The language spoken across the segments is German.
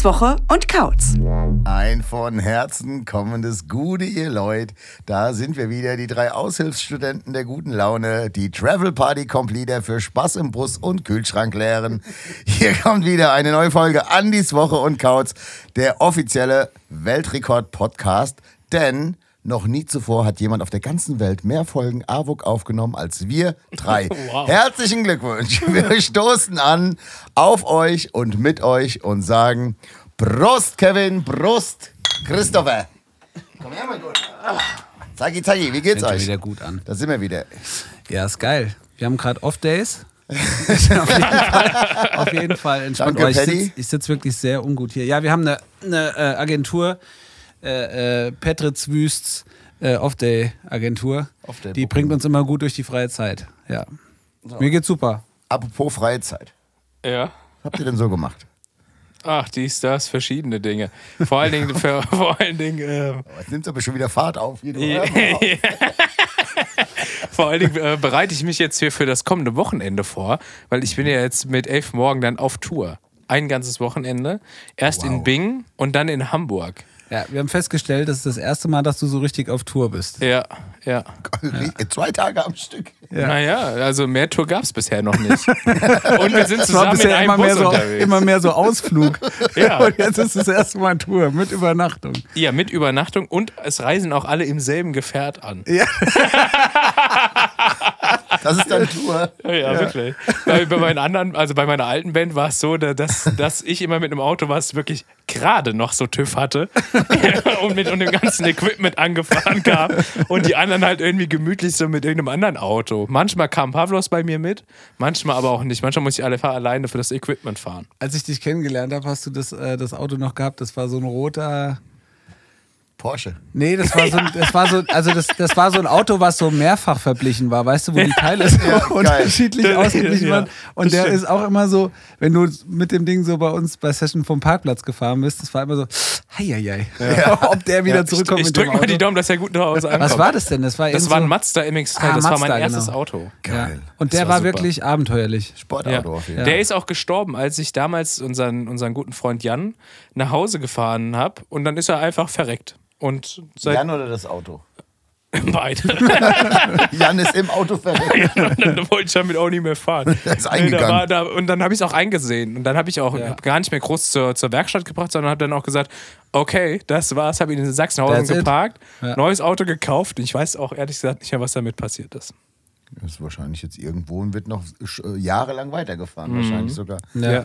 Andis Woche und Kautz. Ein von Herzen kommendes Gute, ihr Leute. Da sind wir wieder, die drei Aushilfsstudenten der guten Laune, die Travel Party Completer für Spaß im Bus und Kühlschrank leeren. Hier kommt wieder eine neue Folge Andis Woche und Kautz, der offizielle Weltrekord-Podcast. Denn noch nie zuvor hat jemand auf der ganzen Welt mehr Folgen AWOK aufgenommen als wir drei. Wow. Herzlichen Glückwunsch. Wir stoßen an auf euch und mit euch und sagen Prost, Kevin, Prost, Christopher. Komm her, mein Gott. Zeigi, zeigi, wie geht's Fängt euch? wieder gut an. Da sind wir wieder. Ja, ist geil. Wir haben gerade Off-Days. auf, jeden Fall, auf jeden Fall entspannt. Danke, ich sitze sitz wirklich sehr ungut hier. Ja, wir haben eine, eine äh, Agentur, äh, äh, Petritz Wüsts äh, Off-Day-Agentur. Off-Day Die Booking. bringt uns immer gut durch die freie Zeit. Ja. Mir geht's super. Apropos freie Zeit. Ja. Was habt ihr denn so gemacht? Ach, dies, das, verschiedene Dinge. Vor allen Dingen, für, vor allen Dingen, äh, Oh, Jetzt nimmt aber schon wieder Fahrt auf. Hier, du Ja. vor allen Dingen äh, bereite ich mich jetzt hier für das kommende Wochenende vor, weil ich bin ja jetzt mit elf morgen dann auf Tour. Ein ganzes Wochenende. Erst in Bingen und dann in Hamburg. Ja, wir haben festgestellt, das ist das erste Mal, dass du so richtig auf Tour bist. Ja, ja. Zwei Tage am Stück. Naja, also mehr Tour gab es bisher noch nicht. Und wir sind zusammen in bisher einem immer Bus mehr, so, unterwegs. immer mehr so Ausflug. Ja. Und jetzt ist das erste Mal Tour mit Übernachtung. Ja, mit Übernachtung und es reisen auch alle im selben Gefährt an. Ja. Das ist dann Tour. Ja, ja, wirklich. Bei, bei meinen anderen, also bei meiner alten Band war es so, da- dass, dass ich immer mit einem Auto, was wirklich gerade noch so TÜV hatte und mit und dem ganzen Equipment angefahren kam und die anderen halt irgendwie gemütlich so mit irgendeinem anderen Auto. Manchmal kam Pavlos bei mir mit, manchmal aber auch nicht. Manchmal muss ich alle alleine für das Equipment fahren. Als ich dich kennengelernt habe, hast du das, äh, das Auto noch gehabt. Das war so ein roter. Porsche. Nee, das war so ein, das war so, also das, das war so ein Auto, was so mehrfach verblichen war, weißt du, wo die Teile so unterschiedlich geil. ausgeglichen Ja, waren. Und der stimmt. ist auch immer so, wenn du mit dem Ding so bei uns bei Session vom Parkplatz gefahren bist, das war immer so, heieiei, ob der wieder zurückkommt Ich dem drück mal die Auto. Daumen, dass er gut nach Hause ankommt. Was war das denn? Das war, Das war ein so, Mazda MX-3, Ah, das war Mazda, mein erstes genau. Auto. ja. Geil. Und der Das war, war wirklich abenteuerlich. Sportauto auf jeden Ja. Fall. Der ist auch gestorben, als ich damals unseren, unseren guten Freund Jan nach Hause gefahren habe und dann ist er einfach verreckt. Und seit Jan oder das Auto? beide. Jan ist im Auto verreckt. und dann wollte ich damit auch nicht mehr fahren. Der ist eingegangen. da war, da, und dann habe ich es auch eingesehen. Und dann habe ich auch gar nicht mehr groß zur, zur Werkstatt gebracht, sondern habe dann auch gesagt, okay, das war's, habe ihn in Sachsenhausen That's geparkt, Ja. neues Auto gekauft. Und ich weiß auch ehrlich gesagt nicht mehr, was damit passiert ist. Das ist wahrscheinlich jetzt irgendwo und wird noch äh, jahrelang weitergefahren. Mhm. Wahrscheinlich sogar. Ja.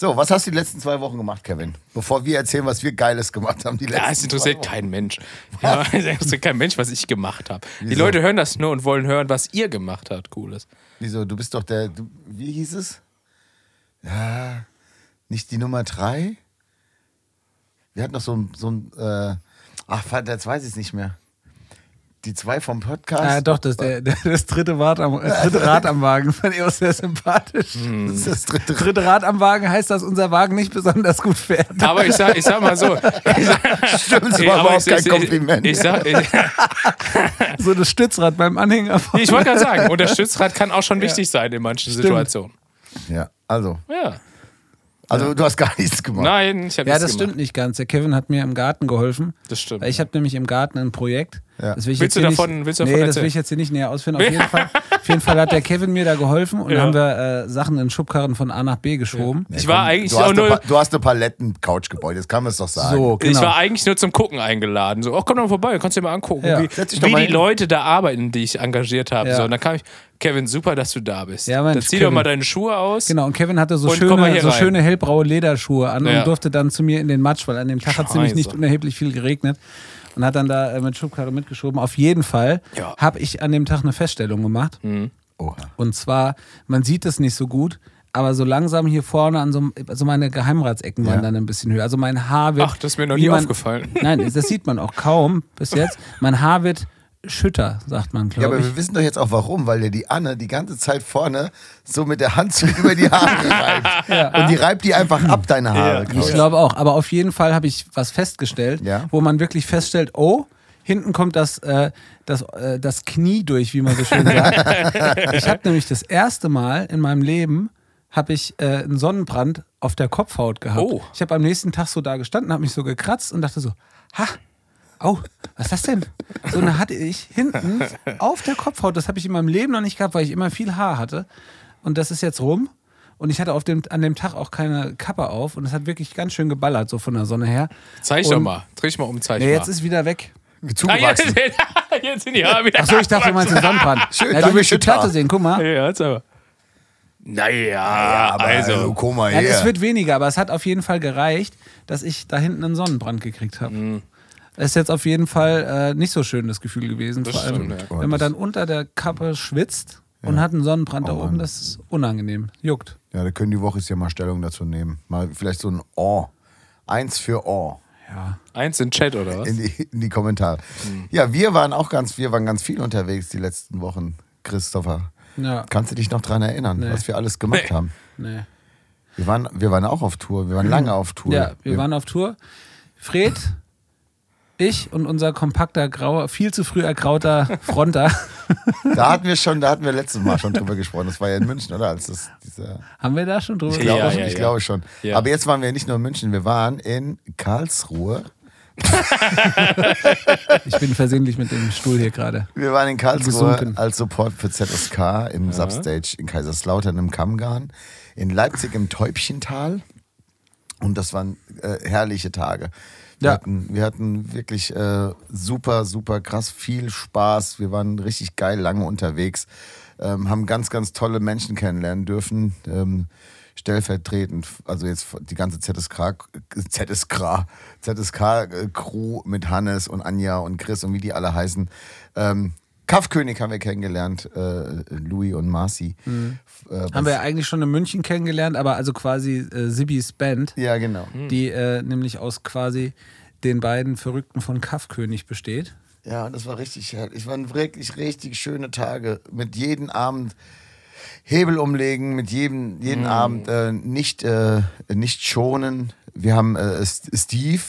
So, was hast du die letzten zwei Wochen gemacht, Kevin? Bevor wir erzählen, was wir Geiles gemacht haben. Die letzten Ja, es interessiert keinen Mensch. Ja, es interessiert kein Mensch, was ich gemacht habe. Die? Leute hören das nur und wollen hören, was ihr gemacht habt. Cooles. Wieso? Du bist doch der. Du, wie hieß es? Ja, nicht die Nummer drei? Wir hatten noch so ein. So ein äh, ach, jetzt weiß ich es nicht mehr. Die zwei vom Podcast. Ah, doch, das, der, der, das dritte, Rad am, äh, dritte Rad am Wagen fand ich auch sehr sympathisch. Das ist das dritte. Dritte Rad am Wagen heißt, dass unser Wagen nicht besonders gut fährt. Aber ich sag, ich sag mal so. Sag, Stimmt, das war aber überhaupt ich- kein ich- Kompliment. Ich, sag, ich, So das Stützrad beim Anhänger. von- ich wollte gerade sagen, und das Stützrad kann auch schon wichtig sein in manchen Situationen. ja, also. Ja. Also, du hast gar nichts gemacht. Nein, ich habe Ja, nichts das stimmt gemacht. nicht ganz. Der Kevin hat mir im Garten geholfen. Das stimmt. Weil Ich habe nämlich im Garten ein Projekt. Ja. Das will ich Willst jetzt du davon- nicht, willst du davon Nee, das erzählen? will ich jetzt hier nicht näher ausführen. Auf jeden, Fall, auf jeden Fall hat der Kevin mir da geholfen und Ja. haben wir äh, Sachen in Schubkarren von A nach B geschoben. Ich war eigentlich du hast, nur. Pa- du hast eine Paletten-Couch gebaut, jetzt kann man es doch sagen. So, genau. Ich war eigentlich nur zum Gucken eingeladen. So, oh, komm doch mal vorbei, kannst dir mal angucken, Ja. wie, doch wie mal die hin. Leute da arbeiten, die ich engagiert habe. Ja. So, und dann kam ich, Kevin, super, dass du da bist. Ja, Mensch, dann zieh doch Kevin. mal deine Schuhe aus. Genau, und Kevin hatte so, schöne, so schöne hellbraue Lederschuhe an Ja. und durfte dann zu mir in den Matsch, weil an dem Tag hat es nämlich nicht unerheblich viel geregnet. Und hat dann da äh, mit Schubkarre mitgeschoben. Auf jeden Fall Ja. habe ich an dem Tag eine Feststellung gemacht. Oha. Und zwar, man sieht es nicht so gut, aber so langsam hier vorne an so, also meine Geheimratsecken waren dann ein bisschen höher. Also mein Haar wird. Ach, das ist mir noch nie man- aufgefallen. Nein, das sieht man auch kaum bis jetzt. Mein Haar wird Schütter, sagt man, Ja, glaube aber ich. wir wissen doch jetzt auch warum, weil der die Anne die ganze Zeit vorne so mit der Hand so über die Haare reibt. Und die reibt die einfach ab, deine Haare. Ja. Ich glaube auch. Aber auf jeden Fall habe ich was festgestellt, Ja. wo man wirklich feststellt, oh, hinten kommt das, äh, das, äh, das Knie durch, wie man so schön sagt. ich habe nämlich das erste Mal in meinem Leben habe ich äh, einen Sonnenbrand auf der Kopfhaut gehabt. Oh. Ich habe am nächsten Tag so da gestanden, habe mich so gekratzt und dachte so, ha, au, was ist das denn? So eine hatte ich hinten auf der Kopfhaut. Das habe ich in meinem Leben noch nicht gehabt, weil ich immer viel Haar hatte. Und das ist jetzt rum. Und ich hatte auf dem, an dem Tag auch keine Kappe auf. Und es hat wirklich ganz schön geballert, so von der Sonne her. Zeig Und- doch mal. Dreh ich mal um, zeig Nee, mal. jetzt ist wieder weg. ah, jetzt, Zugewachsen. jetzt sind die Haare wieder Achso, ich dachte, du meinst den Sonnenbrand. Schön, ja, du willst die. Platte sehen, guck mal. Ja, jetzt aber. Naja, aber also. also, komm mal Ja, her. es wird weniger, aber es hat auf jeden Fall gereicht, dass ich da hinten einen Sonnenbrand gekriegt habe. Mhm. Ist jetzt auf jeden Fall äh, nicht so schön das Gefühl gewesen. Das Vor allem, stimmt, ja. wenn man dann unter der Kappe schwitzt und hat einen Sonnenbrand da Oh oben, Mann. das ist unangenehm. Juckt. Ja, da können die Woche ja mal Stellung dazu nehmen. Mal vielleicht so ein Oh. Eins für Oh. Ja. Eins in Chat, oder was? In die, in die Kommentare. Mhm. Ja, wir waren auch ganz, wir waren ganz viel unterwegs die letzten Wochen, Christopher. Ja. Kannst du dich noch dran erinnern, Nee. was wir alles gemacht Nee. haben? Nee. Wir waren, wir waren auch auf Tour, wir waren lange auf Tour. Ja, wir waren auf Tour. Fred, ich und unser kompakter, grauer, viel zu früh ergrauter Fronter Da hatten wir schon, da hatten wir letztes Mal schon drüber gesprochen. Das war ja in München, oder? Als das, dieser, haben wir da schon drüber ich Ja, glaube, ja, ich ja. glaube schon. Ja. Aber jetzt waren wir nicht nur in München, wir waren in Karlsruhe. Ich bin versehentlich mit dem Stuhl hier gerade. Wir waren in Karlsruhe Gesunken. als Support für ZSK im Substage in Kaiserslautern im Kammgarn, in Leipzig im Täubchental. Und das waren äh, herrliche Tage. Wir, Ja. hatten, wir hatten wirklich äh, super, super krass viel Spaß. Wir waren richtig geil lange unterwegs, ähm, haben ganz, ganz tolle Menschen kennenlernen dürfen. Ähm, stellvertretend, also jetzt die ganze ZSK, ZSK, ZSK-Crew äh, mit Hannes und Anja und Chris und wie die alle heißen. Ähm, Kaffkönig haben wir kennengelernt, äh, Louis und Marci. Äh, Mhm. Haben wir ja eigentlich schon in München kennengelernt, aber also quasi äh, Sibis Band, ja, genau. die äh, nämlich aus quasi den beiden Verrückten von Kaffkönig besteht. Ja, das war richtig. Es waren wirklich richtig schöne Tage. Mit jedem Abend Hebel umlegen, mit jedem jeden Abend äh, nicht, äh, nicht schonen. Wir haben äh, Steve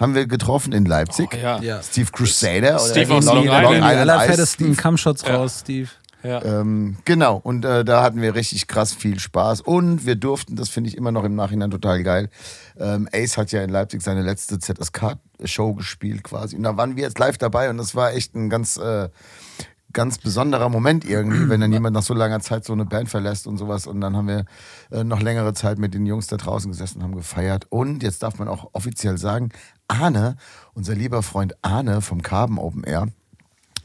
haben wir getroffen in Leipzig. Oh, ja. Ja. Steve Crusader. Steve oder aus Long, Long die, Island. Long die Island Ice allerfettesten Ja. raus, Steve. Ja. Ähm, genau, und äh, da hatten wir richtig krass viel Spaß. Und wir durften, das finde ich immer noch im Nachhinein total geil. Ähm, Ace hat ja in Leipzig seine letzte ZSK-Show gespielt quasi. Und da waren wir jetzt live dabei und das war echt ein ganz, äh, ganz besonderer Moment irgendwie, wenn dann jemand nach so langer Zeit so eine Band verlässt und sowas. Und dann haben wir äh, noch längere Zeit mit den Jungs da draußen gesessen und haben gefeiert. Und jetzt darf man auch offiziell sagen, Arne, unser lieber Freund Arne vom Carbon Open Air,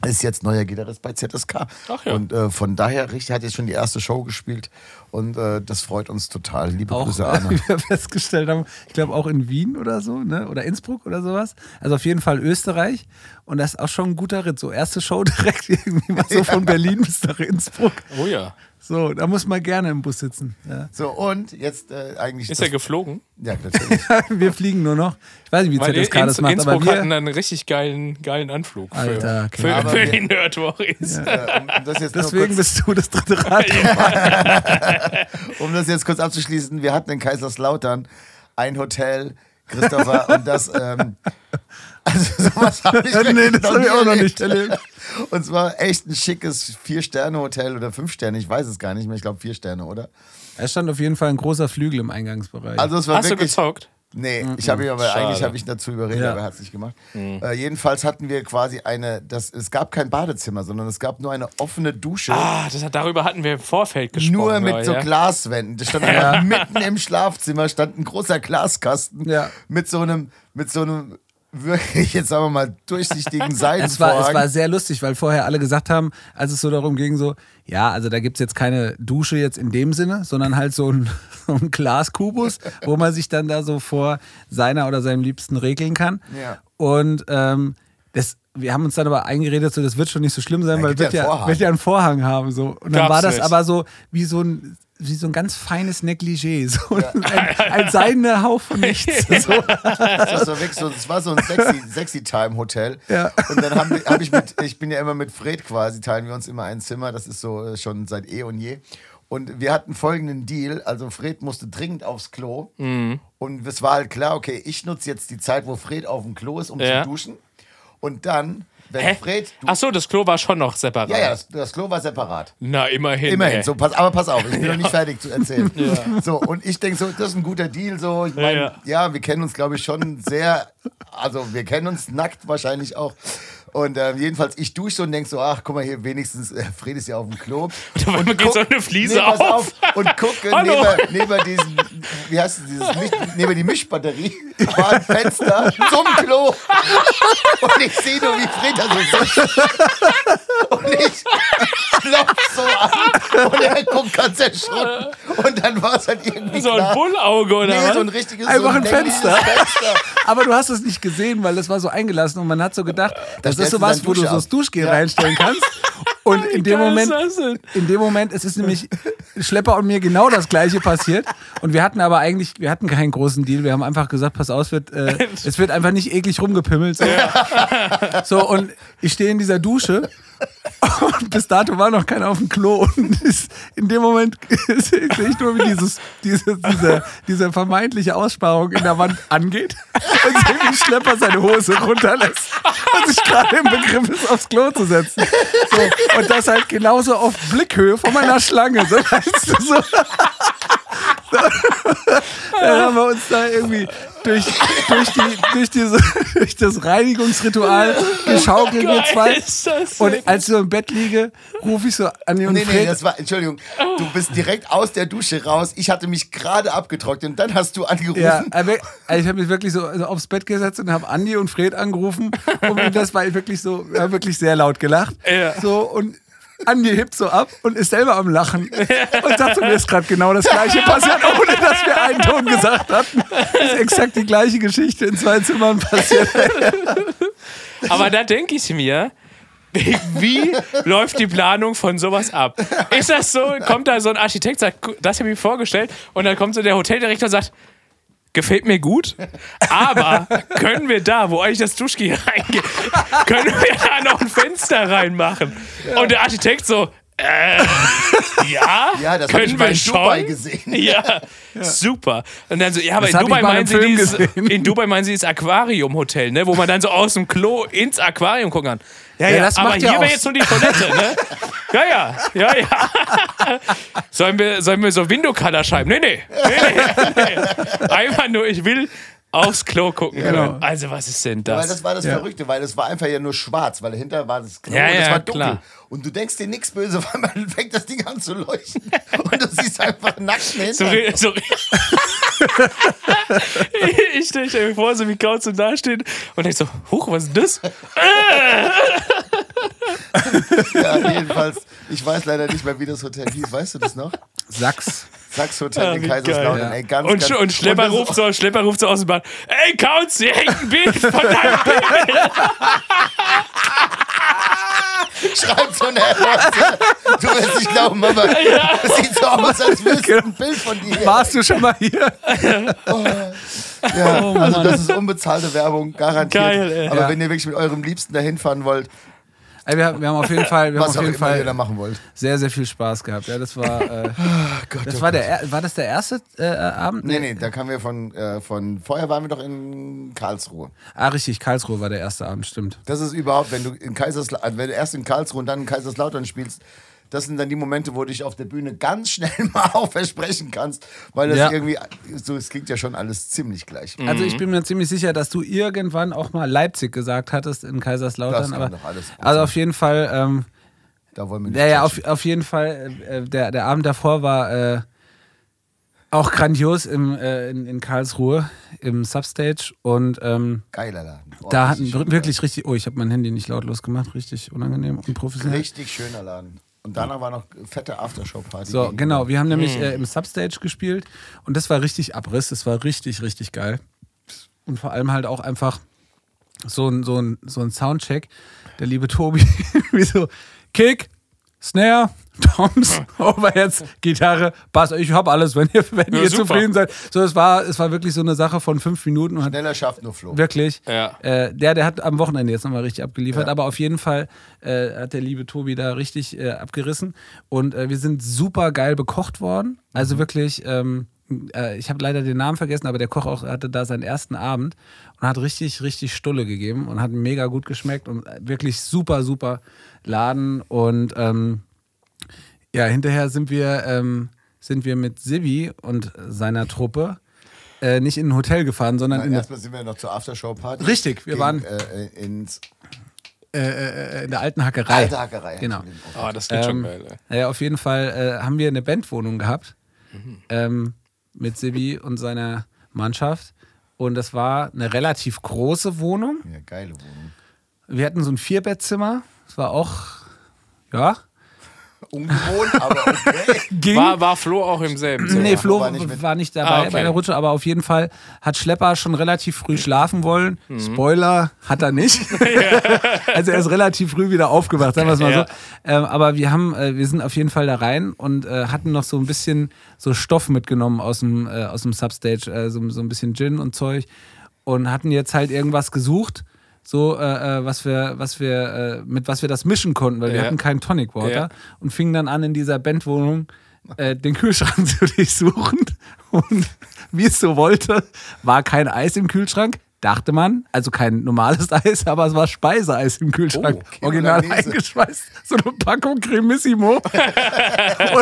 ist jetzt neuer Gitarrist bei ZSK. Ach ja. Und äh, von daher, richtig, hat jetzt schon die erste Show gespielt. Und äh, das freut uns total. Liebe Auch, Grüße, Arne. wie wir festgestellt haben, ich glaube auch in Wien oder so, ne? oder Innsbruck oder sowas. Also auf jeden Fall Österreich. Und das ist auch schon ein guter Ritt. So erste Show direkt irgendwie mal so von Berlin bis nach Innsbruck. Oh ja. So, da muss man gerne im Bus sitzen. Ja. So, und jetzt äh, eigentlich. Ist er geflogen? Ja, natürlich. wir fliegen nur noch. Ich weiß nicht, wie ZSK Inns das macht, Innsbruck aber wir, hatten einen richtig geilen, geilen Anflug für, Alter, okay. für, für wir- die Nerdwories. äh, um, um, das jetzt nur deswegen kurz, bist du das dritte Rad. um das jetzt kurz abzuschließen, wir hatten in Kaiserslautern ein Hotel, Christopher, und das. Ähm, also sowas habe ich Nee, das hab ich auch noch nicht erlebt. Und zwar echt ein schickes Vier-Sterne-Hotel oder Fünf-Sterne, ich weiß es gar nicht mehr, ich glaube vier Sterne, oder? Es stand auf jeden Fall ein großer Flügel im Eingangsbereich. Also es war Hast du wirklich. gezockt? Nee, ich habe ihn aber Schade. eigentlich habe ich ihn dazu überredet, Ja. aber er hat es nicht gemacht. Äh, jedenfalls hatten wir quasi eine, das, es gab kein Badezimmer, sondern es gab nur eine offene Dusche. Ah, das, darüber hatten wir im Vorfeld gesprochen. Nur mit so ja. Glaswänden. Das stand mitten im Schlafzimmer, stand ein großer Glaskasten Ja. mit so einem, mit so einem wirklich, jetzt sagen wir mal, durchsichtigen Es war, es war sehr lustig, weil vorher alle gesagt haben, als es so darum ging, so, ja, also da gibt es jetzt keine Dusche jetzt in dem Sinne, sondern halt so ein, so ein Glaskubus, wo man sich dann da so vor seiner oder seinem Liebsten regeln kann. Ja. Und ähm, das, wir haben uns dann aber eingeredet, so, das wird schon nicht so schlimm sein, Ja, weil wird ja ja, einen Vorhang. wird ja einen Vorhang haben. So. Und dann Gab's war das nicht. aber so wie so ein, wie so ein ganz feines Negligé. So ein, ein seidener Hauch von nichts. So. Das war, wirklich so, das war so ein sexy, sexy Time Hotel. Ja. Und dann habe hab ich mit, ich bin ja immer mit Fred quasi, teilen wir uns immer ein Zimmer. Das ist so äh, schon seit eh und je. Und wir hatten folgenden Deal. Also Fred musste dringend aufs Klo. Mhm. Und es war halt klar, okay, ich nutze jetzt die Zeit, wo Fred auf dem Klo ist, um Ja. zu duschen. Und dann, wenn Hä? Fred. Du, Ach so, das Klo war schon noch separat. ja, ja, das, das Klo war separat. Na, immerhin. Immerhin, ey. so, pass, aber pass auf, ich bin noch nicht fertig zu erzählen. So, und ich denke so, das ist ein guter Deal. So, ich meine, Ja, ja, ja. wir kennen uns, glaube ich, schon sehr, also wir kennen uns nackt wahrscheinlich auch. Und äh, jedenfalls, ich dusche so und denke so, ach, guck mal hier, wenigstens, äh, Fred ist ja auf dem Klo. auf einmal geht so eine Fliese nee, pass auf. Und gucke neben, neben diesen, wie heißt es, dieses, Misch, neben die Mischbatterie, war ein Fenster zum Klo. Und ich sehe nur, wie Fred da so sitzt. Und ich klopf so an und er guckt ganz erschrocken. Und dann war es halt irgendwie So ein klar. Bullauge oder Nee, was? so ein richtiges Einfach so ein längliches Fenster. Fenster. Aber du hast es nicht gesehen, weil das war so eingelassen und man hat so gedacht, das stellst ist so du was, deine wo du so das. Duschgel Ja. reinstellen kannst. Und in dem Moment, das in dem Moment, es ist nämlich Schlepper und mir genau das gleiche passiert. Und wir hatten aber eigentlich, wir hatten keinen großen Deal. Wir haben einfach gesagt, pass auf, es wird, äh, es wird einfach nicht eklig rumgepimmelt. So, so und ich stehe in dieser Dusche bis dato war noch keiner auf dem Klo. Und in dem Moment sehe ich nur, wie dieses, diese, diese, diese vermeintliche Aussparung in der Wand angeht und sehe, wie Schlepper seine Hose runterlässt und sich gerade im Begriff ist, aufs Klo zu setzen. So, und das halt genauso auf Blickhöhe von meiner Schlange. So, weißt du, so. Dann haben wir uns da irgendwie durch, durch, die, durch, diese, durch das Reinigungsritual geschaukelt, wir zwei. Und als ich so im Bett liege, rufe ich so an die und Nee, nee, Fred. das war, Entschuldigung, du bist direkt aus der Dusche raus. Ich hatte mich gerade abgetrocknet und dann hast du angerufen. ja, also ich habe mich wirklich so aufs Bett gesetzt und habe Andi und Fred angerufen. Und das war wirklich so, wir haben wirklich sehr laut gelacht. Ja. So und Andi hebt so ab und ist selber am Lachen. Und sagt so, mir ist gerade genau das Gleiche passiert, ohne dass wir einen Ton gesagt hatten. Das ist exakt die gleiche Geschichte in zwei Zimmern passiert. Aber da denke ich mir, wie, läuft die Planung von sowas ab? Ist das so, kommt da so ein Architekt, sagt, "Gu- das habe ich mir vorgestellt, und dann kommt so der Hoteldirektor und sagt, gefällt mir gut, aber können wir da, wo eigentlich das Duschgel reingeht, können wir da noch ein Fenster reinmachen? Und der Architekt so, äh, ja, Ja, das können wir in schon. Dubai gesehen. Ja, super. Und dann so, ja, aber Das in Dubai, meinen sie dieses, in Dubai meinen sie das Aquarium-Hotel, ne, wo man dann so aus dem Klo ins Aquarium gucken kann. Ja, ja, Ja, das aber macht hier ja wäre jetzt nur die Toilette, ne? Ja, ja, ja, ja. Sollen wir, sollen wir so Window-Color schreiben? Nee, nee, nee, nee, nee. Einfach nur, ich will aufs Klo gucken Genau. können. Also, was ist denn Weil das? das war das Ja. Verrückte, weil es war einfach ja nur schwarz, weil dahinter war das Klo Ja, und es ja, war dunkel. klar. Und du denkst dir nichts böse, weil man fängt das Ding an zu leuchten. Und du siehst einfach nackten So, Hintern. re- so ich stelle mir vor, so wie Kauz so dasteht und denk so, huch, was ist das? Ja, jedenfalls, ich weiß leider nicht mehr, wie das Hotel hieß. Weißt du das noch? Sachs. Sachs Hotel Ja, in wie Kaiserslautern. geil, ja. Ey, ganz, Und, ganz, und Schlepper ruft so, Schlepper ruft so aus dem Bad, ey Kauz, hier hängt ein Bild von deinem Bild. schreibt so eine Erwachsene. Du wirst nicht glauben, Mama. Das sieht so aus, als wüsste Genau. ein Bild von dir. Warst du schon mal hier? Ja, also das ist unbezahlte Werbung, garantiert. Geil, ey. Aber Ja. wenn ihr wirklich mit eurem Liebsten dahin fahren wollt, Ey, wir, wir haben auf jeden Fall, wir haben was auf auch jeden Fall machen wollt. sehr, sehr viel Spaß gehabt. Ja, das war, äh, Gott, das oh war, Gott. der, er- war das der erste äh, Abend? Nee, nee, da kamen wir von, äh, von, vorher waren wir doch in Karlsruhe. Ah, richtig, Karlsruhe war der erste Abend, stimmt. Das ist überhaupt, wenn du in Kaiserslautern, wenn du erst in Karlsruhe und dann in Kaiserslautern spielst, das sind dann die Momente, wo du dich auf der Bühne ganz schnell mal auch versprechen kannst, weil das Ja. irgendwie, so, es klingt ja schon alles ziemlich gleich. Also ich bin mir ziemlich sicher, dass du irgendwann auch mal Leipzig gesagt hattest in Kaiserslautern. Das kann aber, doch alles gut also sein. auf jeden Fall, ähm, Da wollen wir nicht ja, auf, auf jeden Fall, äh, der, der Abend davor war äh, auch grandios im, äh, in, in Karlsruhe im Substage und ähm, Geiler Laden. Oh, da hatten wirklich richtig, oh, ich habe mein Handy nicht lautlos gemacht, richtig unangenehm und professionell. Richtig schöner Laden. Und danach war noch fette Aftershow-Party. So, genau. Wir haben nämlich Hm. äh, im Substage gespielt und das war richtig Abriss. Das war richtig, richtig geil. Und vor allem halt auch einfach so ein, so ein, so ein Soundcheck. Der liebe Tobi, wie so Kick, Snare, Toms, Overheads, Gitarre, Bass. Ich hab alles, wenn ihr, wenn Ja, ihr super. zufrieden seid. So, es war, es war wirklich so eine Sache von fünf Minuten und Schneller schafft nur Flo. Wirklich. Ja. Äh, der, der hat am Wochenende jetzt nochmal richtig abgeliefert, Ja. aber auf jeden Fall äh, hat der liebe Tobi da richtig äh, abgerissen. Und äh, wir sind super geil bekocht worden. Also wirklich, ähm, äh, ich habe leider den Namen vergessen, aber der Koch auch hatte da seinen ersten Abend und hat richtig, richtig Stulle gegeben und hat mega gut geschmeckt und wirklich super, super Laden. Und ähm, ja, hinterher sind wir, ähm, sind wir mit Sibi und seiner Truppe äh, nicht in ein Hotel gefahren, sondern in eine Erstmal sind wir noch zur Aftershow-Party. Richtig, wir Gegen, waren- Äh, ins äh, in der alten Hackerei. alte Hackerei. Genau. Oh, das klingt schon Ähm, geil. ey. naja, auf jeden Fall äh, haben wir eine Bandwohnung gehabt ähm, mit Sibi und seiner Mannschaft. Und das war eine relativ große Wohnung. Ja, geile Wohnung. Wir hatten so ein Vierbettzimmer. Das war auch, ja, Ungewohnt, aber okay. ging. War, war Flo auch im selben Zimmer? Nee, Flo war war nicht nicht, mit. dabei Ah, okay. bei der Rutsche, aber auf jeden Fall hat Schlepper schon relativ früh schlafen wollen. Mhm. Spoiler hat er nicht. also er ist relativ früh wieder aufgewacht, sagen wir es mal Ja. so. Ähm, aber wir haben, äh, wir sind auf jeden Fall da rein und äh, hatten noch so ein bisschen so Stoff mitgenommen aus dem, äh, aus dem Substage, äh, so, so ein bisschen Gin und Zeug und hatten jetzt halt irgendwas gesucht. So, äh, äh, was wir, was wir, äh, mit was wir das mischen konnten, weil wir Ja. hatten keinen Tonic Water Ja. und fingen dann an, in dieser Bandwohnung äh, den Kühlschrank zu durchsuchen. Und wie es so wollte, war kein Eis im Kühlschrank, dachte man. Also kein normales Eis, aber es war Speiseeis im Kühlschrank. Oh, Original eingeschweißt. So eine Packung Cremissimo. Und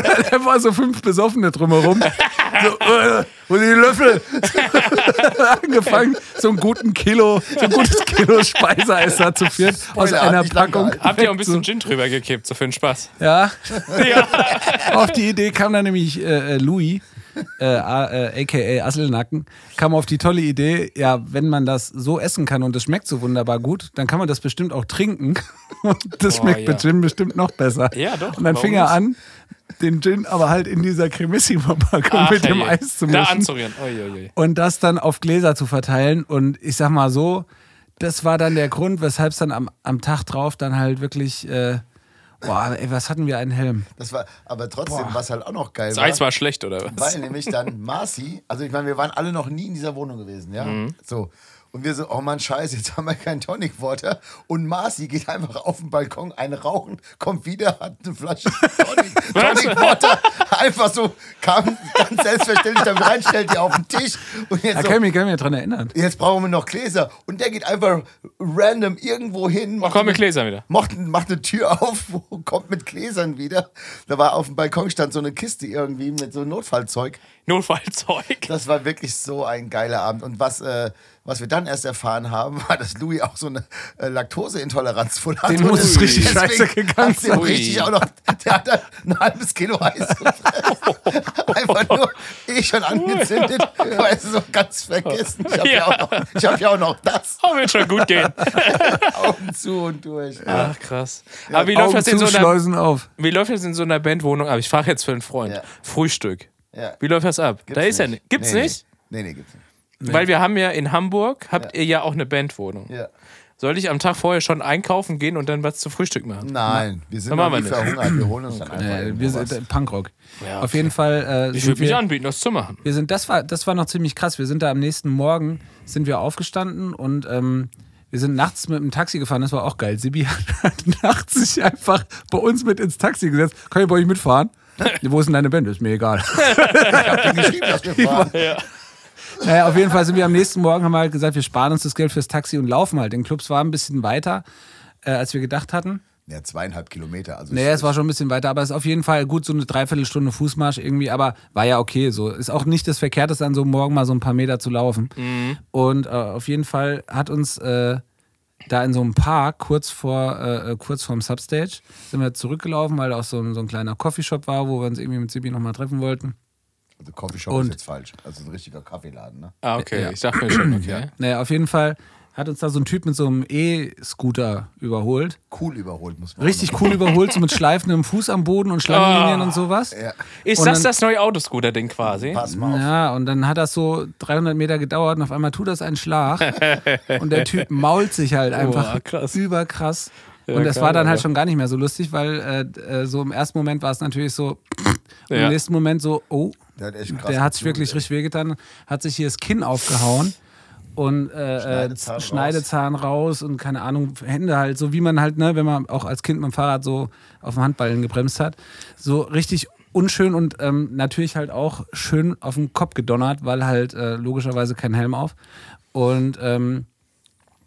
dann einfach so fünf Besoffene drumherum. So, äh, wo sind die Löffel? Angefangen, so einen guten Kilo, so ein gutes Kilo Speiseeis da zu viert aus einer Packung. Habt ihr auch ein bisschen Gin drüber gekippt, so für den Spaß? ja. Auf die Idee kam dann nämlich äh, äh, Louis, äh, äh, aka Asselnacken, kam auf die tolle Idee, ja, wenn man das so essen kann und es schmeckt so wunderbar gut, dann kann man das bestimmt auch trinken. Und das Oh, schmeckt ja. mit Gin bestimmt noch besser. Ja, doch, Und dann fing er an, den Gin aber halt in dieser Cremissimo-Packung Ach, mit dem herrje. Eis zu Da mischen anzurühren. Ui, ui, ui. und das dann auf Gläser zu verteilen. Und ich sag mal so, das war dann der Grund, weshalb es dann am, am Tag drauf dann halt wirklich, äh, boah, ey, was hatten wir einen Helm? Das war, aber trotzdem, was halt auch noch geil Das war. Eis war schlecht, oder was? Weil nämlich dann Marci, also ich meine, wir waren alle noch nie in dieser Wohnung gewesen, ja? Mhm. So. Und wir so, oh Mann, scheiße, jetzt haben wir kein Tonic Water. Und Marci geht einfach auf den Balkon, eine rauchen, kommt wieder, hat eine Flasche Tonic, Tonic Water. Einfach so, kam ganz selbstverständlich damit rein, stellt die auf den Tisch. Und Da jetzt so, kann ich mich gar nicht mehr dran erinnern. jetzt brauchen wir noch Gläser. Und der geht einfach random irgendwo hin. macht Komm mit eine- Gläsern wieder. Macht, macht eine Tür auf, kommt mit Gläsern wieder. Da war auf dem Balkon stand so eine Kiste irgendwie mit so Notfallzeug. Notfallzeug. Das war wirklich so ein geiler Abend. Und was, äh, was wir dann erst erfahren haben, war, dass Louis auch so eine äh, Laktoseintoleranz wohl hat. Dem muss es richtig scheiße gegangen sein. richtig auch noch, der hat dann ein halbes Kilo Eis gefressen. Einfach nur eh schon angezündet, weil sie so ganz vergessen. Ich habe ja. Ja. auch noch, ich hab ja auch noch das. Oh, wird schon gut gehen. Augen zu und durch. Ach, krass. Aber wie läuft, Augen das in so zu, einer, Schleusen auf. wie läuft das in so einer Bandwohnung ab? Ich frage jetzt für einen Freund. Ja. Frühstück. Ja. Wie läuft das ab? da ist ja nicht. Gibt's nee, nicht? Nee, nee, gibt's nicht. Weil wir haben ja in Hamburg, habt ihr ja auch eine Bandwohnung. Ja. Soll ich am Tag vorher schon einkaufen gehen und dann was zu Frühstück machen? Nein, wir sind noch wir nicht. verhungert. Wir holen uns dann einfach Äh, irgendwo wir was. sind äh, Punkrock. Ja, Auf okay. jeden Fall. Äh, Ich würde mich wir, anbieten, das zu machen. wir sind, das war, das war noch ziemlich krass. Wir sind da am nächsten Morgen sind wir aufgestanden und ähm, wir sind nachts mit dem Taxi gefahren. Das war auch geil. Sibi hat nachts sich einfach bei uns mit ins Taxi gesetzt. Kann ich bei euch mitfahren? Wo ist denn deine Band? Ist mir egal. geschrieben, dass wir fahren. Naja, auf jeden Fall sind wir am nächsten Morgen, haben wir halt gesagt, wir sparen uns das Geld fürs Taxi und laufen halt. Den Clubs war ein bisschen weiter, äh, als wir gedacht hatten. Ja, zweieinhalb Kilometer. Also Naja, es war schon ein bisschen weiter, aber es ist auf jeden Fall gut, so eine Dreiviertelstunde Fußmarsch irgendwie, aber war ja okay so. Ist auch nicht das Verkehrteste, an so einem Morgen mal so ein paar Meter zu laufen. Und äh, auf jeden Fall hat uns äh, da in so einem Park, kurz vor, äh, äh, kurz vorm Substage, sind wir zurückgelaufen, weil da auch so ein, so ein kleiner Coffeeshop war, wo wir uns irgendwie mit Sibi nochmal treffen wollten. Also Coffeeshop Und- ist jetzt falsch. Also ein richtiger Kaffeeladen, ne? Ah, okay. Ja. Ich dachte mir schon, okay. Naja, auf jeden Fall hat uns da so ein Typ mit so einem E-Scooter überholt. Cool überholt, muss man Richtig cool überholt, so mit schleifendem Fuß am Boden und Schlangenlinien Ah. und sowas. Ja. Ist Und das dann- das neue Autoscooter-Ding quasi? Pass mal auf. Ja, und dann hat das so 300 Meter gedauert und auf einmal tut das einen Schlag und der Typ mault sich halt einfach krass. überkrass. Ja, und das war dann halt schon gar nicht mehr so lustig, weil äh, äh, so im ersten Moment war es natürlich so, und Ja. im nächsten Moment so, oh, Der hat echt der hat sich wirklich ey. richtig wehgetan, hat sich hier das Kinn aufgehauen und äh, Schneidezahn äh, Schneidezahn raus. und keine Ahnung, Hände halt, so wie man halt, ne, wenn man auch als Kind mit dem Fahrrad so auf dem Handballen gebremst hat. So richtig unschön und ähm, natürlich halt auch schön auf den Kopf gedonnert, weil halt äh, logischerweise kein Helm auf. Und ähm,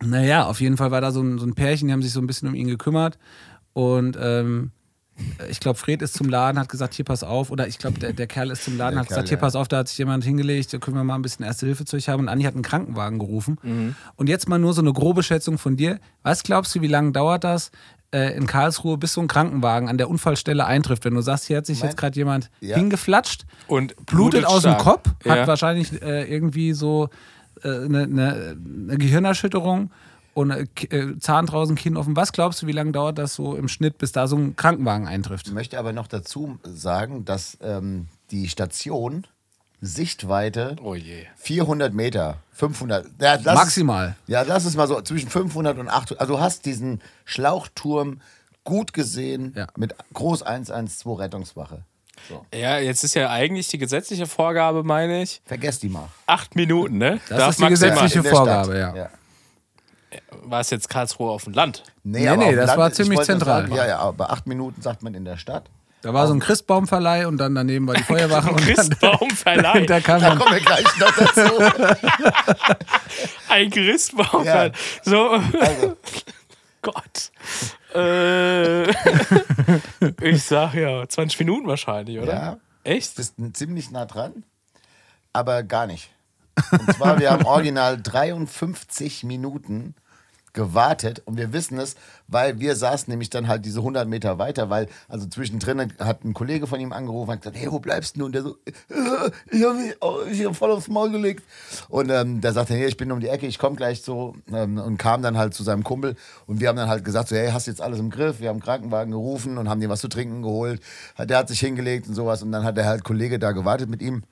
naja, auf jeden Fall war da so ein, so ein Pärchen, die haben sich so ein bisschen um ihn gekümmert. Und ähm, ich glaube, Fred ist zum Laden, hat gesagt, hier pass auf. Oder ich glaube, der, der Kerl ist zum Laden, Der hat gesagt, Kerl, hier ja. pass auf, da hat sich jemand hingelegt, da können wir mal ein bisschen Erste Hilfe zu euch haben. Und Andi hat einen Krankenwagen gerufen. Und jetzt mal nur so eine grobe Schätzung von dir. Was glaubst du, wie lange dauert das äh, in Karlsruhe, bis so ein Krankenwagen an der Unfallstelle eintrifft? Wenn du sagst, hier hat sich Mein- jetzt gerade jemand Ja. hingeflatscht, Und blutet aus dem. Kopf, hat Ja. wahrscheinlich äh, irgendwie so eine, eine, eine Gehirnerschütterung und äh, äh, Zahn draußen, Kinn offen. Was glaubst du, wie lange dauert das so im Schnitt, bis da so ein Krankenwagen eintrifft? Ich möchte aber noch dazu sagen, dass ähm, die Station Sichtweite Oh je. 400 Meter, 500, ja, lass Maximal. Ja, lass es mal so zwischen 500 und 800. Also du hast diesen Schlauchturm gut gesehen Ja. mit Groß 112 Rettungswache. So. Ja, jetzt ist ja eigentlich die gesetzliche Vorgabe, meine ich, Vergesst die mal. acht Minuten, ne? Das Darf ist die gesetzliche Vorgabe, Stadt. ja. War es jetzt Karlsruhe auf dem Land? Nee, aber nee, dem das Land- war ich ziemlich zentral. Sagen, ja, ja, aber acht Minuten sagt man in der Stadt. Da war so ein Christbaumverleih und dann daneben war die Feuerwache und dann, Christbaumverleih. da kam Da dann, kommen wir gleich noch dazu. Ein Christbaumverleih. Ja. So. Also, Gott. Äh, ich sag ja, 20 Minuten wahrscheinlich, oder? Ja. Echt? bist ziemlich nah dran, aber gar nicht. Und zwar, wir haben original 53 Minuten gewartet und wir wissen es, weil wir saßen nämlich dann halt diese 100 Meter weiter, weil also zwischendrin hat ein Kollege von ihm angerufen und gesagt, hey, wo bleibst du? Und der so, äh, ich habe mich oh, ich hab voll aufs Maul gelegt. Und ähm, der sagte, hey, ich bin um die Ecke, ich komme gleich so ähm, und kam dann halt zu seinem Kumpel und wir haben dann halt gesagt, so, hey, hast du jetzt alles im Griff? Wir haben Krankenwagen gerufen und haben dir was zu trinken geholt. Der hat sich hingelegt und sowas und dann hat der halt Kollege da gewartet mit ihm.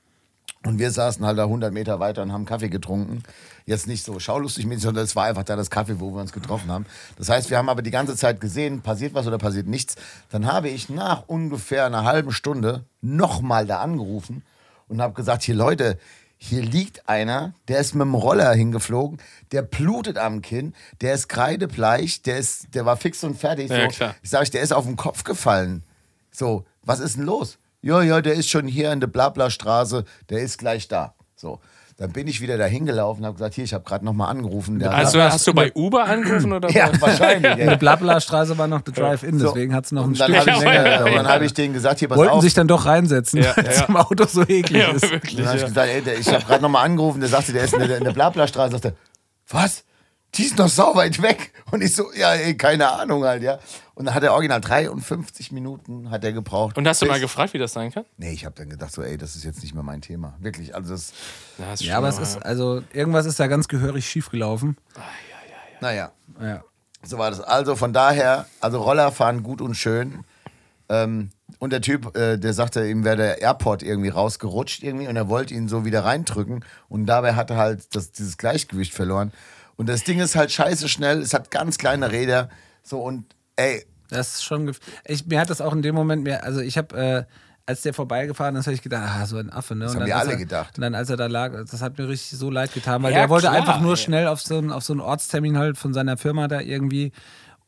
Und wir saßen halt da 100 Meter weiter und haben Kaffee getrunken. Jetzt nicht so schaulustig mäßig, sondern es war einfach da das Kaffee, wo wir uns getroffen haben. Das heißt, wir haben aber die ganze Zeit gesehen, passiert was oder passiert nichts. Dann habe ich nach ungefähr einer halben Stunde nochmal da angerufen und habe gesagt, hier Leute, hier liegt einer, der ist mit dem Roller hingeflogen, der blutet am Kinn, der ist kreidebleich, der, ist, der war fix und fertig. Ja, so. klar. Ich sage, der ist auf den Kopf gefallen. So, was ist denn los? Ja, ja, der ist schon hier in der Blabla-Straße, der ist gleich da. So, dann bin ich wieder dahin gelaufen und habe gesagt, hier, ich habe gerade nochmal angerufen. Der Also hast du bei Uber angerufen oder ja, was? wahrscheinlich. in der. Blabla-Straße war noch der Drive-In, So. deswegen hat es noch ein habe ich, länger gedauert. dann hab ich denen gesagt, hier, pass Wollten auf. sich dann doch reinsetzen, Ja, weil es ja. im Auto so eklig Ja, ist. Wirklich. dann habe ich gesagt, ey, der, ich habe gerade nochmal angerufen, der sagte, der ist in der, in der Blabla-Straße. Sagte, was? Die ist noch sau weit weg. Und ich so, ja, ey, keine Ahnung halt, ja. Und dann hat er original 53 Minuten hat er gebraucht. Und hast du mal gefragt, wie das sein kann? Nee, ich habe dann gedacht so, ey, das ist jetzt nicht mehr mein Thema. Wirklich, also das, Ja, ist Ja, aber es ist, also, irgendwas ist da ganz gehörig schiefgelaufen. naja. Ja. So war das. Also von daher, also Roller fahren gut und schön. Ähm, und der Typ, äh, der sagte, ihm wäre der Airport irgendwie rausgerutscht irgendwie und er wollte ihn so wieder reindrücken und dabei hat er halt das, dieses Gleichgewicht verloren. Und das Ding ist halt scheiße schnell, es hat ganz kleine Räder. So und ey, Das ist schon. gef- Ich, mir hat das auch in dem Moment mehr. Also, ich habe, äh, als der vorbeigefahren ist, habe ich gedacht, ah, so ein Affe, ne? Das und haben wir alle er, gedacht. Und dann, als er da lag, das hat mir richtig so leid getan, weil Ja, der wollte klar, einfach nur ey. schnell auf so, einen, auf so einen Ortstermin halt von seiner Firma da irgendwie.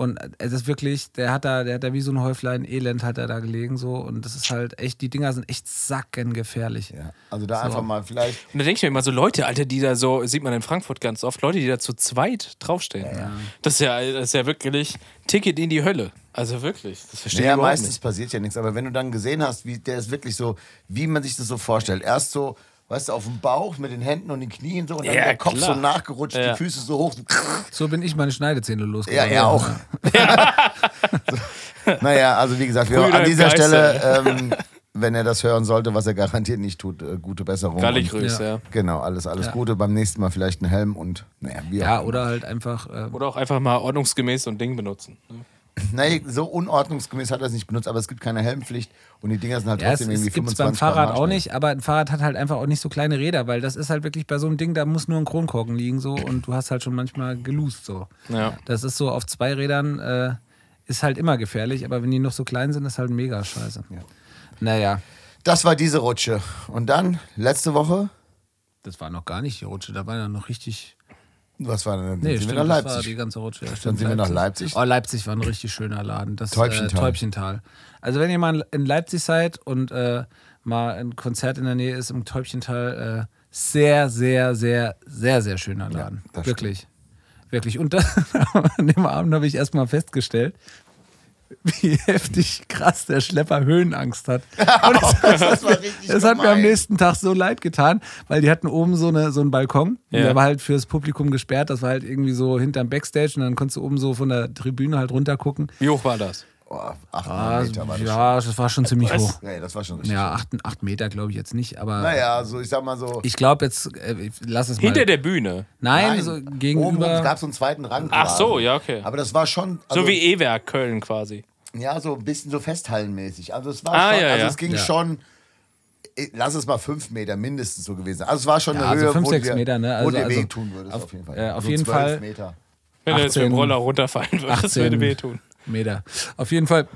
Und es ist wirklich, der hat da, der hat da wie so ein Häuflein Elend hat er da gelegen so. Und das ist halt echt, die Dinger sind echt sackengefährlich. ja, also da einfach mal vielleicht. Und da denke ich mir immer so, Leute, Alter, die da so, sieht man in Frankfurt ganz oft, Leute, die da zu zweit draufstehen. Das, ist ja, das ist ja wirklich Ticket in die Hölle. Also wirklich. Das verstehe Ja, ich überhaupt meistens nicht. passiert ja nichts, aber wenn du dann gesehen hast, wie der ist wirklich so, wie man sich das so vorstellt. Erst so, weißt du, auf dem Bauch mit den Händen und den Knien so und dann Ja, der Kopf klar. so nachgerutscht, Ja. die Füße so hoch. So So bin ich meine Schneidezähne Ja, losgeworden. er auch. naja, also wie gesagt, wir, an dieser Geiste. Stelle ähm, wenn er das hören sollte, was er garantiert nicht tut, äh, gute Besserung. Galligrüß, Ja. ja. Genau, alles, alles Ja. Gute. Beim nächsten Mal vielleicht einen Helm und, naja, wie Ja, auch oder halt einfach. Äh, Oder auch einfach mal ordnungsgemäß so ein Ding benutzen. ne? Nee, so unordnungsgemäß hat er es nicht benutzt, aber es gibt keine Helmpflicht und die Dinger sind halt ja, es, trotzdem es irgendwie gibt 25 beim Fahrrad auch nicht, aber ein Fahrrad hat halt einfach auch nicht so kleine Räder, weil das ist halt wirklich bei so einem Ding, da muss nur ein Kronkorken liegen so und du hast halt schon manchmal geloost so. Ja. Das ist so auf zwei Rädern äh, ist halt immer gefährlich, aber wenn die noch so klein sind, ist halt mega scheiße. Naja, Das war diese Rutsche. Und dann, letzte Woche, das war noch gar nicht die Rutsche, da war ja noch richtig. Was war denn? Nee, sind stimmt, wir nach das war die Leipzig. ganze Rutsche. Ja, Dann stimmt, sind wir nach Leipzig. Oh, Leipzig war ein richtig schöner Laden. Das Täubchental. Äh, Täubchental. Also wenn ihr mal in Leipzig seid und äh, mal ein Konzert in der Nähe ist im Täubchental, äh, sehr, sehr, sehr, sehr, sehr schöner Laden. das Wirklich. Wirklich. Und dann, an dem Abend habe ich erstmal festgestellt, wie heftig krass der Schlepper Höhenangst hat. Und das, das war richtig das hat mir am nächsten Tag so leid getan, weil die hatten oben so, eine, so einen Balkon. Und Ja. der war halt fürs Publikum gesperrt. Das war halt irgendwie so hinterm Backstage und dann konntest du oben so von der Tribüne halt runter gucken. Wie hoch war das? Oh, acht Ah, Meter war das ja, das war schon ziemlich Was? hoch. schon. Ja, das war schon richtig. Ja, acht, acht Meter glaube ich jetzt nicht, aber Naja, so ich sag mal so. ich glaube jetzt, äh, ich lass es mal. Hinter der Bühne. Nein, so Oben, gegenüber. es gab so einen zweiten Rang. Ach so, ja, okay. Aber das war schon. Also, So wie E-Werk Köln quasi. Ja, so ein bisschen so festhallenmäßig. Also es war Ah, schon, ja, also ja. es ging Ja. schon, eh, lass es mal fünf Meter mindestens so gewesen sein. Also es war schon Ja, eine also Höhe, fünf, wo sechs dir, Meter, ne? wo Also- dir also wehtun würdest auf- auf jeden Fall. äh, auf so jeden 12 Fall- Meter. Wenn du jetzt mit dem 18, Roller runterfallen würdest, 18 würde wehtun. Meter. Auf jeden Fall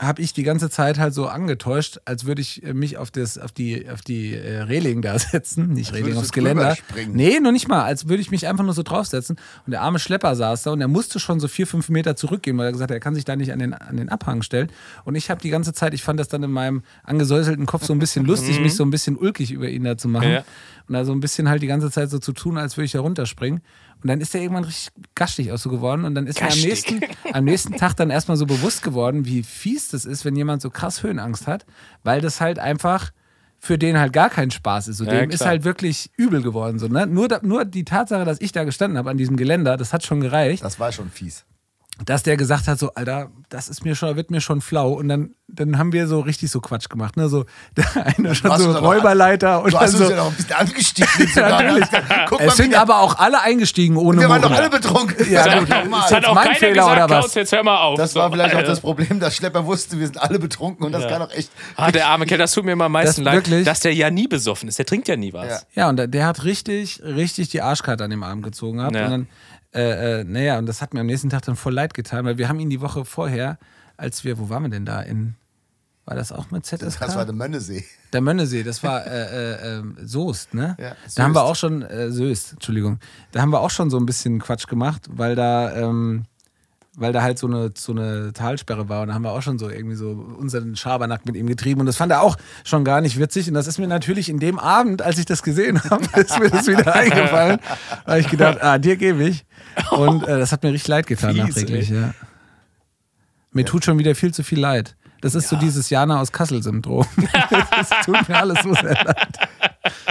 habe ich die ganze Zeit halt so angetäuscht, als würde ich äh, mich auf, das, auf die, auf die äh, Reling da setzen. Nicht Reling, würdest aufs Geländer. Nee, noch nicht mal. Als würde ich mich einfach nur so draufsetzen. Und der arme Schlepper saß da und er musste schon so vier, fünf Meter zurückgehen, weil er gesagt hat, er kann sich da nicht an den, an den Abhang stellen. Und ich habe die ganze Zeit, ich fand das dann in meinem angesäuselten Kopf so ein bisschen lustig, mich so ein bisschen ulkig über ihn da zu machen. Ja. Und da so ein bisschen halt die ganze Zeit so zu tun, als würde ich da runterspringen. Und dann ist er irgendwann richtig gaschtig auch so geworden. Und dann ist mir am Gaschtig. nächsten, am nächsten Tag dann erstmal so bewusst geworden, wie fies das ist, wenn jemand so krass Höhenangst hat, weil das halt einfach für den halt gar kein Spaß ist. So, Ja, dem ist klar. halt wirklich übel geworden. So, ne? nur, nur die Tatsache, dass ich da gestanden habe an diesem Geländer, das hat schon gereicht, Das war schon fies. Dass der gesagt hat, so, Alter, das ist mir schon, wird mir schon flau. Und dann, dann haben wir so richtig so Quatsch gemacht. Ne? So, der eine schon so Räuberleiter und Du hast dann so. ja noch ein bisschen angestiegen. sogar. Natürlich. Guck Es sind aber auch alle eingestiegen ohne wir waren doch alle betrunken. Ja, Das gut. normal. Es hat auch mein Fehler, gesagt, oder was? Klaus, jetzt hör mal auf. Das war vielleicht auch Alter. das Problem, dass Schlepper wusste, wir sind alle betrunken und das kann auch echt. Ah, der arme Kerl, das tut mir immer am meisten Das leid, wirklich? dass der ja nie besoffen ist. Der trinkt ja nie was. Ja. Ja, und der, der hat richtig, richtig die Arschkarte an dem Arm gezogen gehabt. Ja. Und dann, äh, äh, naja, und das hat mir am nächsten Tag dann voll leid getan, weil wir haben ihn die Woche vorher, als wir, wo waren wir denn da? In, war das auch mit ZSK? Das war der Mönnesee. Der Mönnesee, das war äh, äh, ähm, Soest, ne? Ja, da haben wir Soest. auch schon, äh, Soest, Entschuldigung, da haben wir auch schon so ein bisschen Quatsch gemacht, weil da, ähm, weil da halt so eine, so eine Talsperre war. Und da haben wir auch schon so irgendwie so unseren Schabernack mit ihm getrieben. Und das fand er auch schon gar nicht witzig. Und das ist mir natürlich in dem Abend, als ich das gesehen habe, ist mir das wieder eingefallen, da habe ich gedacht, ah, dir gebe ich. Und äh, das hat mir richtig leid getan Fies, nachträglich, ja. Mir tut schon wieder viel zu viel leid. Das ist so dieses Jana aus Kassel-Syndrom. das tut mir alles so sehr leid.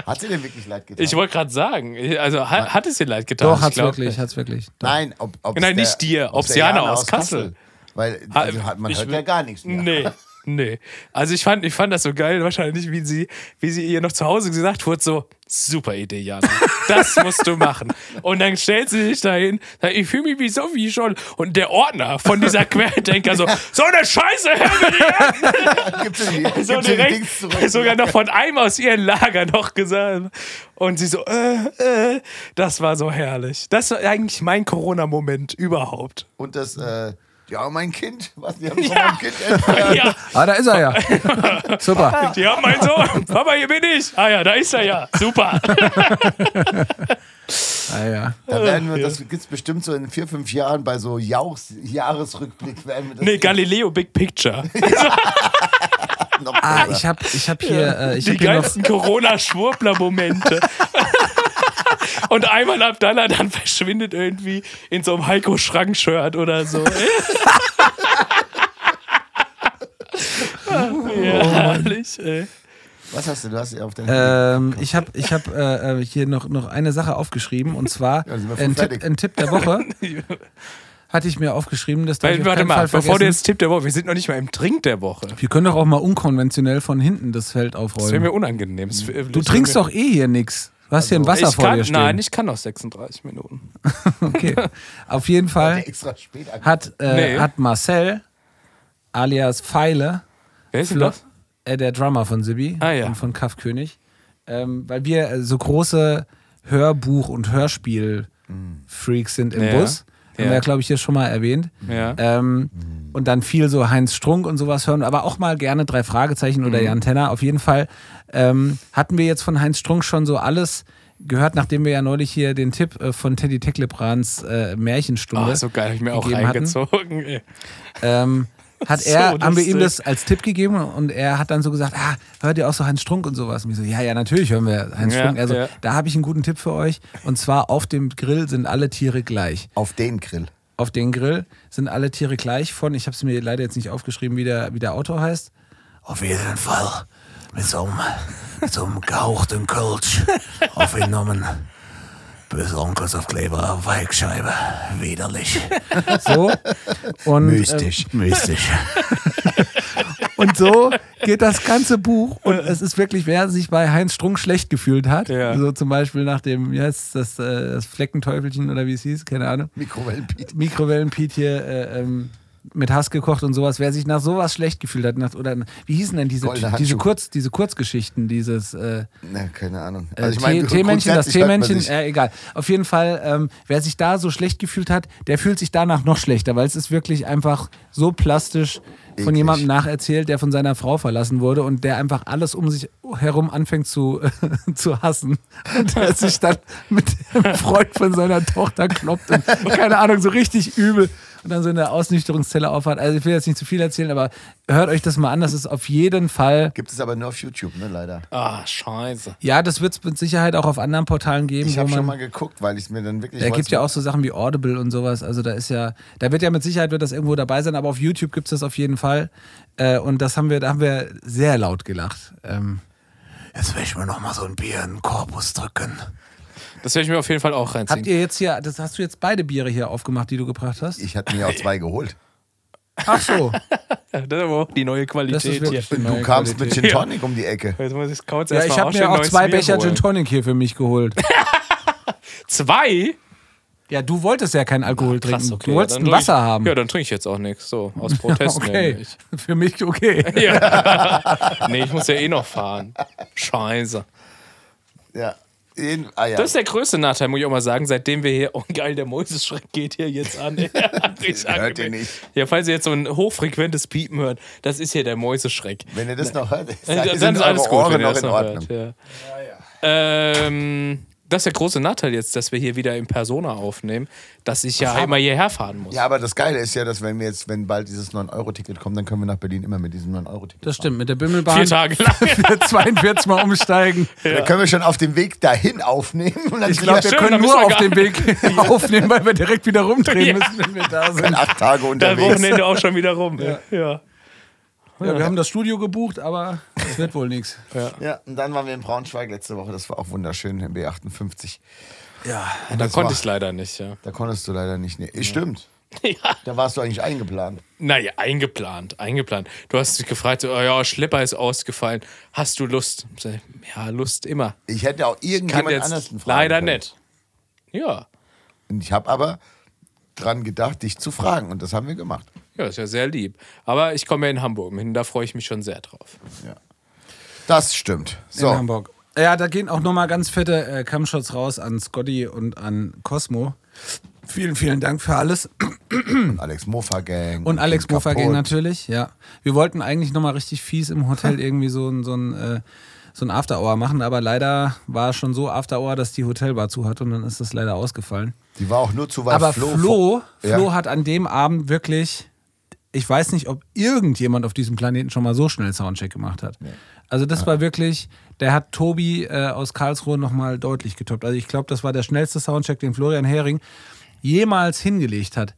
Hat sie denn wirklich leid getan? Ich wollte gerade sagen, also hat, hat es dir leid getan? Doch, hat's glaub wirklich, hat's wirklich. Nein, ob, ob's Nein, nicht dir, ob's der Jana aus Kassel. Weil Ha- also hat, man ich hört ja gar nichts mehr. Nee. Nee. Also ich fand, ich fand das so geil, wahrscheinlich, wie sie, wie sie ihr noch zu Hause gesagt wurde, so, super Idee, Jana. Das musst du machen. Und dann stellt sie sich dahin, sagt, ich fühle mich wie Sophie schon. Und der Ordner von dieser Querdenker so, so eine Scheiße, die, so direkt, sogar noch von einem aus ihrem Lager noch gesagt. Und sie so, äh, äh, das war so herrlich. Das war eigentlich mein Corona-Moment überhaupt. Und das, äh, ja, mein Kind. Was, die haben von meinem Kind entfernt. Ja, Ah, da ist er ja. Super. ja, mein Sohn, Papa, hier bin ich. Ah ja, da ist er ja. Super. Ah, ja. Da werden wir, das gibt's bestimmt so in vier, fünf Jahren bei so Jahres, Jahresrückblick werden wir das Nee, Galileo Big Picture. Ah, ich habe ich hab hier, äh, ich Die hab geilsten Corona-Schwurbler-Momente. Und Ayman Abdallah dann verschwindet irgendwie in so einem Heiko Schrank-Shirt oder so. ja, herrlich, ey. Was hast du? Du hast ja auf den Ähm, ich habe ich hab, äh, äh, hier noch, noch eine Sache aufgeschrieben und zwar Ja, ein, Tipp, ein Tipp der Woche. hatte ich mir aufgeschrieben, dass Weil, warte mal, bevor du jetzt Tipp der Woche, wir sind noch nicht mal im Trink der Woche. Wir können doch auch mal unkonventionell von hinten das Feld Das wäre aufräumen. mir unangenehm. Du trinkst doch eh hier nix. Du hast hier ein mir- Wasser vor kann, dir stehen. Nein, ich kann noch 36 Minuten. Okay. Auf jeden Fall Extra spät angefangen. hat, äh, Nee. hat Marcel alias Pfeile, Wer ist denn das? äh, der Drummer von Sibi Ah, ja. und von Kaffkönig, ähm, weil wir äh, so große Hörbuch- und Hörspiel-Freaks sind im Ja. Bus. Haben Ja. wir ja, glaube ich, hier schon mal erwähnt. Ja. Ähm, und dann viel so Heinz Strunk und sowas hören, aber auch mal gerne drei Fragezeichen Mhm. oder Jan Tenner. Auf jeden Fall ähm, hatten wir jetzt von Heinz Strunk schon so alles gehört, nachdem wir ja neulich hier den Tipp äh, von Teddy Tecklebrans äh, Märchenstunde Oh, so geil, hab ich mir auch reingezogen. ähm, hat So er, haben wir ihm lustig. das als Tipp gegeben und er hat dann so gesagt, ah, hört ihr auch so Heinz Strunk und sowas? Und ich so, ja, ja, natürlich hören wir Heinz Ja, Strunk. Also, ja. da habe ich einen guten Tipp für euch. Und zwar auf dem Grill sind alle Tiere gleich. Auf den Grill. Auf den Grill sind alle Tiere gleich von, ich habe es mir leider jetzt nicht aufgeschrieben, wie der, wie der Autor heißt. Auf jeden Fall mit so einem, mit so einem gehauchten Kölsch aufgenommen. Besonders auf Kleber auf Weichscheibe. Widerlich. So. Und, Mystisch. Äh, mystisch. und so geht das ganze Buch. Und es ist wirklich, wer sich bei Heinz Strunk schlecht gefühlt hat, Ja. so zum Beispiel nach dem, wie heißt das, äh, das Fleckenteufelchen oder wie es hieß, keine Ahnung. Mikrowellenpiet. Mikrowellenpiet hier äh, ähm, mit Hass gekocht und sowas. Wer sich nach sowas schlecht gefühlt hat, nach, oder wie hießen denn diese, diese. Kurz, diese Kurzgeschichten, dieses äh, Na, keine Ahnung. äh, Also ich meine, Tee- Teemännchen, das Teemännchen, äh, egal. Auf jeden Fall, ähm, wer sich da so schlecht gefühlt hat, der fühlt sich danach noch schlechter, weil es ist wirklich einfach so plastisch von Eklig. jemandem nacherzählt, der von seiner Frau verlassen wurde und der einfach alles um sich herum anfängt zu, zu hassen. Und der sich dann mit dem Freund von seiner Tochter kloppt und keine Ahnung, so richtig übel und dann so in der Ausnüchterungszelle aufhat. Also ich will jetzt nicht zu viel erzählen, aber hört euch das mal an, das ist auf jeden Fall Gibt es aber nur auf YouTube, ne, leider. Ah, scheiße. ja, das wird es mit Sicherheit auch auf anderen Portalen geben. Ich habe schon mal geguckt, weil ich es mir dann wirklich. Da gibt ja auch so Sachen wie Audible und sowas. Also da ist ja, da wird ja mit Sicherheit wird das irgendwo dabei sein, aber auf YouTube gibt es das auf jeden Fall. Äh, und das haben wir, da haben wir sehr laut gelacht. Ähm, jetzt will ich mir noch mal so ein Bier in den Korpus drücken. Das werde ich mir auf jeden Fall auch reinziehen. Habt ihr jetzt hier, das hast du jetzt beide Biere hier aufgemacht, die du gebracht hast? Ich hatte mir auch zwei geholt. Ach so. Ja, das ist aber auch die neue Qualität Das ist wirklich hier. Du kamst mit Qualität. Gin Ja. Tonic um die Ecke. Jetzt muss ich kurz Ja, ich habe mir auch zwei Bier Becher holen. Gin Tonic hier für mich geholt. Zwei? Ja, du wolltest ja keinen Alkohol trinken. Krass, okay. du wolltest ja, ein Wasser ich, haben. Ja, dann trinke ich jetzt auch nichts. So, aus Protest okay. Für mich okay. Nee, ich muss ja eh noch fahren. Scheiße. Ja. Jeden, ah, ja. Das ist der größte Nachteil, muss ich auch mal sagen, seitdem wir hier, oh geil, der Mäuseschreck geht hier jetzt an. Hört ihr nicht. Ja, falls ihr jetzt so ein hochfrequentes Piepen hört, das ist hier der Mäuseschreck. Wenn ihr das noch hört, Dann, sind dann ist alles gut, Ohren noch in Ordnung. hört. Ja. Ähm, das ist der große Nachteil jetzt, dass wir hier wieder in Persona aufnehmen, dass ich ja einmal hierher fahren muss. Ja, aber das Geile ist ja, dass wenn wir jetzt, wenn bald dieses 9-Euro-Ticket kommt, dann können wir nach Berlin immer mit diesem 9-Euro-Ticket Das stimmt, mit der Bimmelbahn. Vier Tage lang. 42 Mal umsteigen. Da können wir schon auf dem Weg dahin aufnehmen. Und dann Ich glaube, wir können dann nur wir auf dem Weg aufnehmen, weil wir direkt wieder rumdrehen müssen, wenn wir da sind acht Tage Das unterwegs. Wochenende auch schon wieder rum. Ja. ja. Ja, wir haben das Studio gebucht, aber es wird wohl nichts. Ja, und dann waren wir in Braunschweig letzte Woche. Das war auch wunderschön, im B58. Ja. Da Das konnte war- ich leider nicht, ja. Da konntest du leider nicht. Nee, stimmt. ja. Da warst du eigentlich eingeplant. Naja, eingeplant, eingeplant. Du hast dich gefragt, so, oh ja, Schlepper ist ausgefallen. Hast du Lust? Ja, Lust immer. Ich hätte auch irgendjemand anders fragen leider können. nicht. Ja. Und ich habe aber dran gedacht, dich zu fragen. Und das haben wir gemacht. Ja, ist ja sehr lieb. Aber ich komme ja in Hamburg hin, da freue ich mich schon sehr drauf. Das stimmt. In So, Hamburg. Ja, da gehen auch nochmal ganz fette äh, Cam-Shots raus an Scotty und an Cosmo. Vielen, vielen Dank für alles. und Alex Mofa Gang. Und Alex Mofa Gang natürlich, ja. Wir wollten eigentlich nochmal richtig fies im Hotel irgendwie so ein, so ein, äh, so ein After-Hour machen, aber leider war schon so After-Hour, dass die Hotelbar zu hat und dann ist das leider ausgefallen. Die war auch nur zu weit. Aber Flo, Flo, Ja. Flo hat an dem Abend wirklich, ich weiß nicht, ob irgendjemand auf diesem Planeten schon mal so schnell Soundcheck gemacht hat. Also das war wirklich, der hat Tobi äh, aus Karlsruhe nochmal deutlich getoppt. Also ich glaube, das war der schnellste Soundcheck, den Florian Hering jemals hingelegt hat.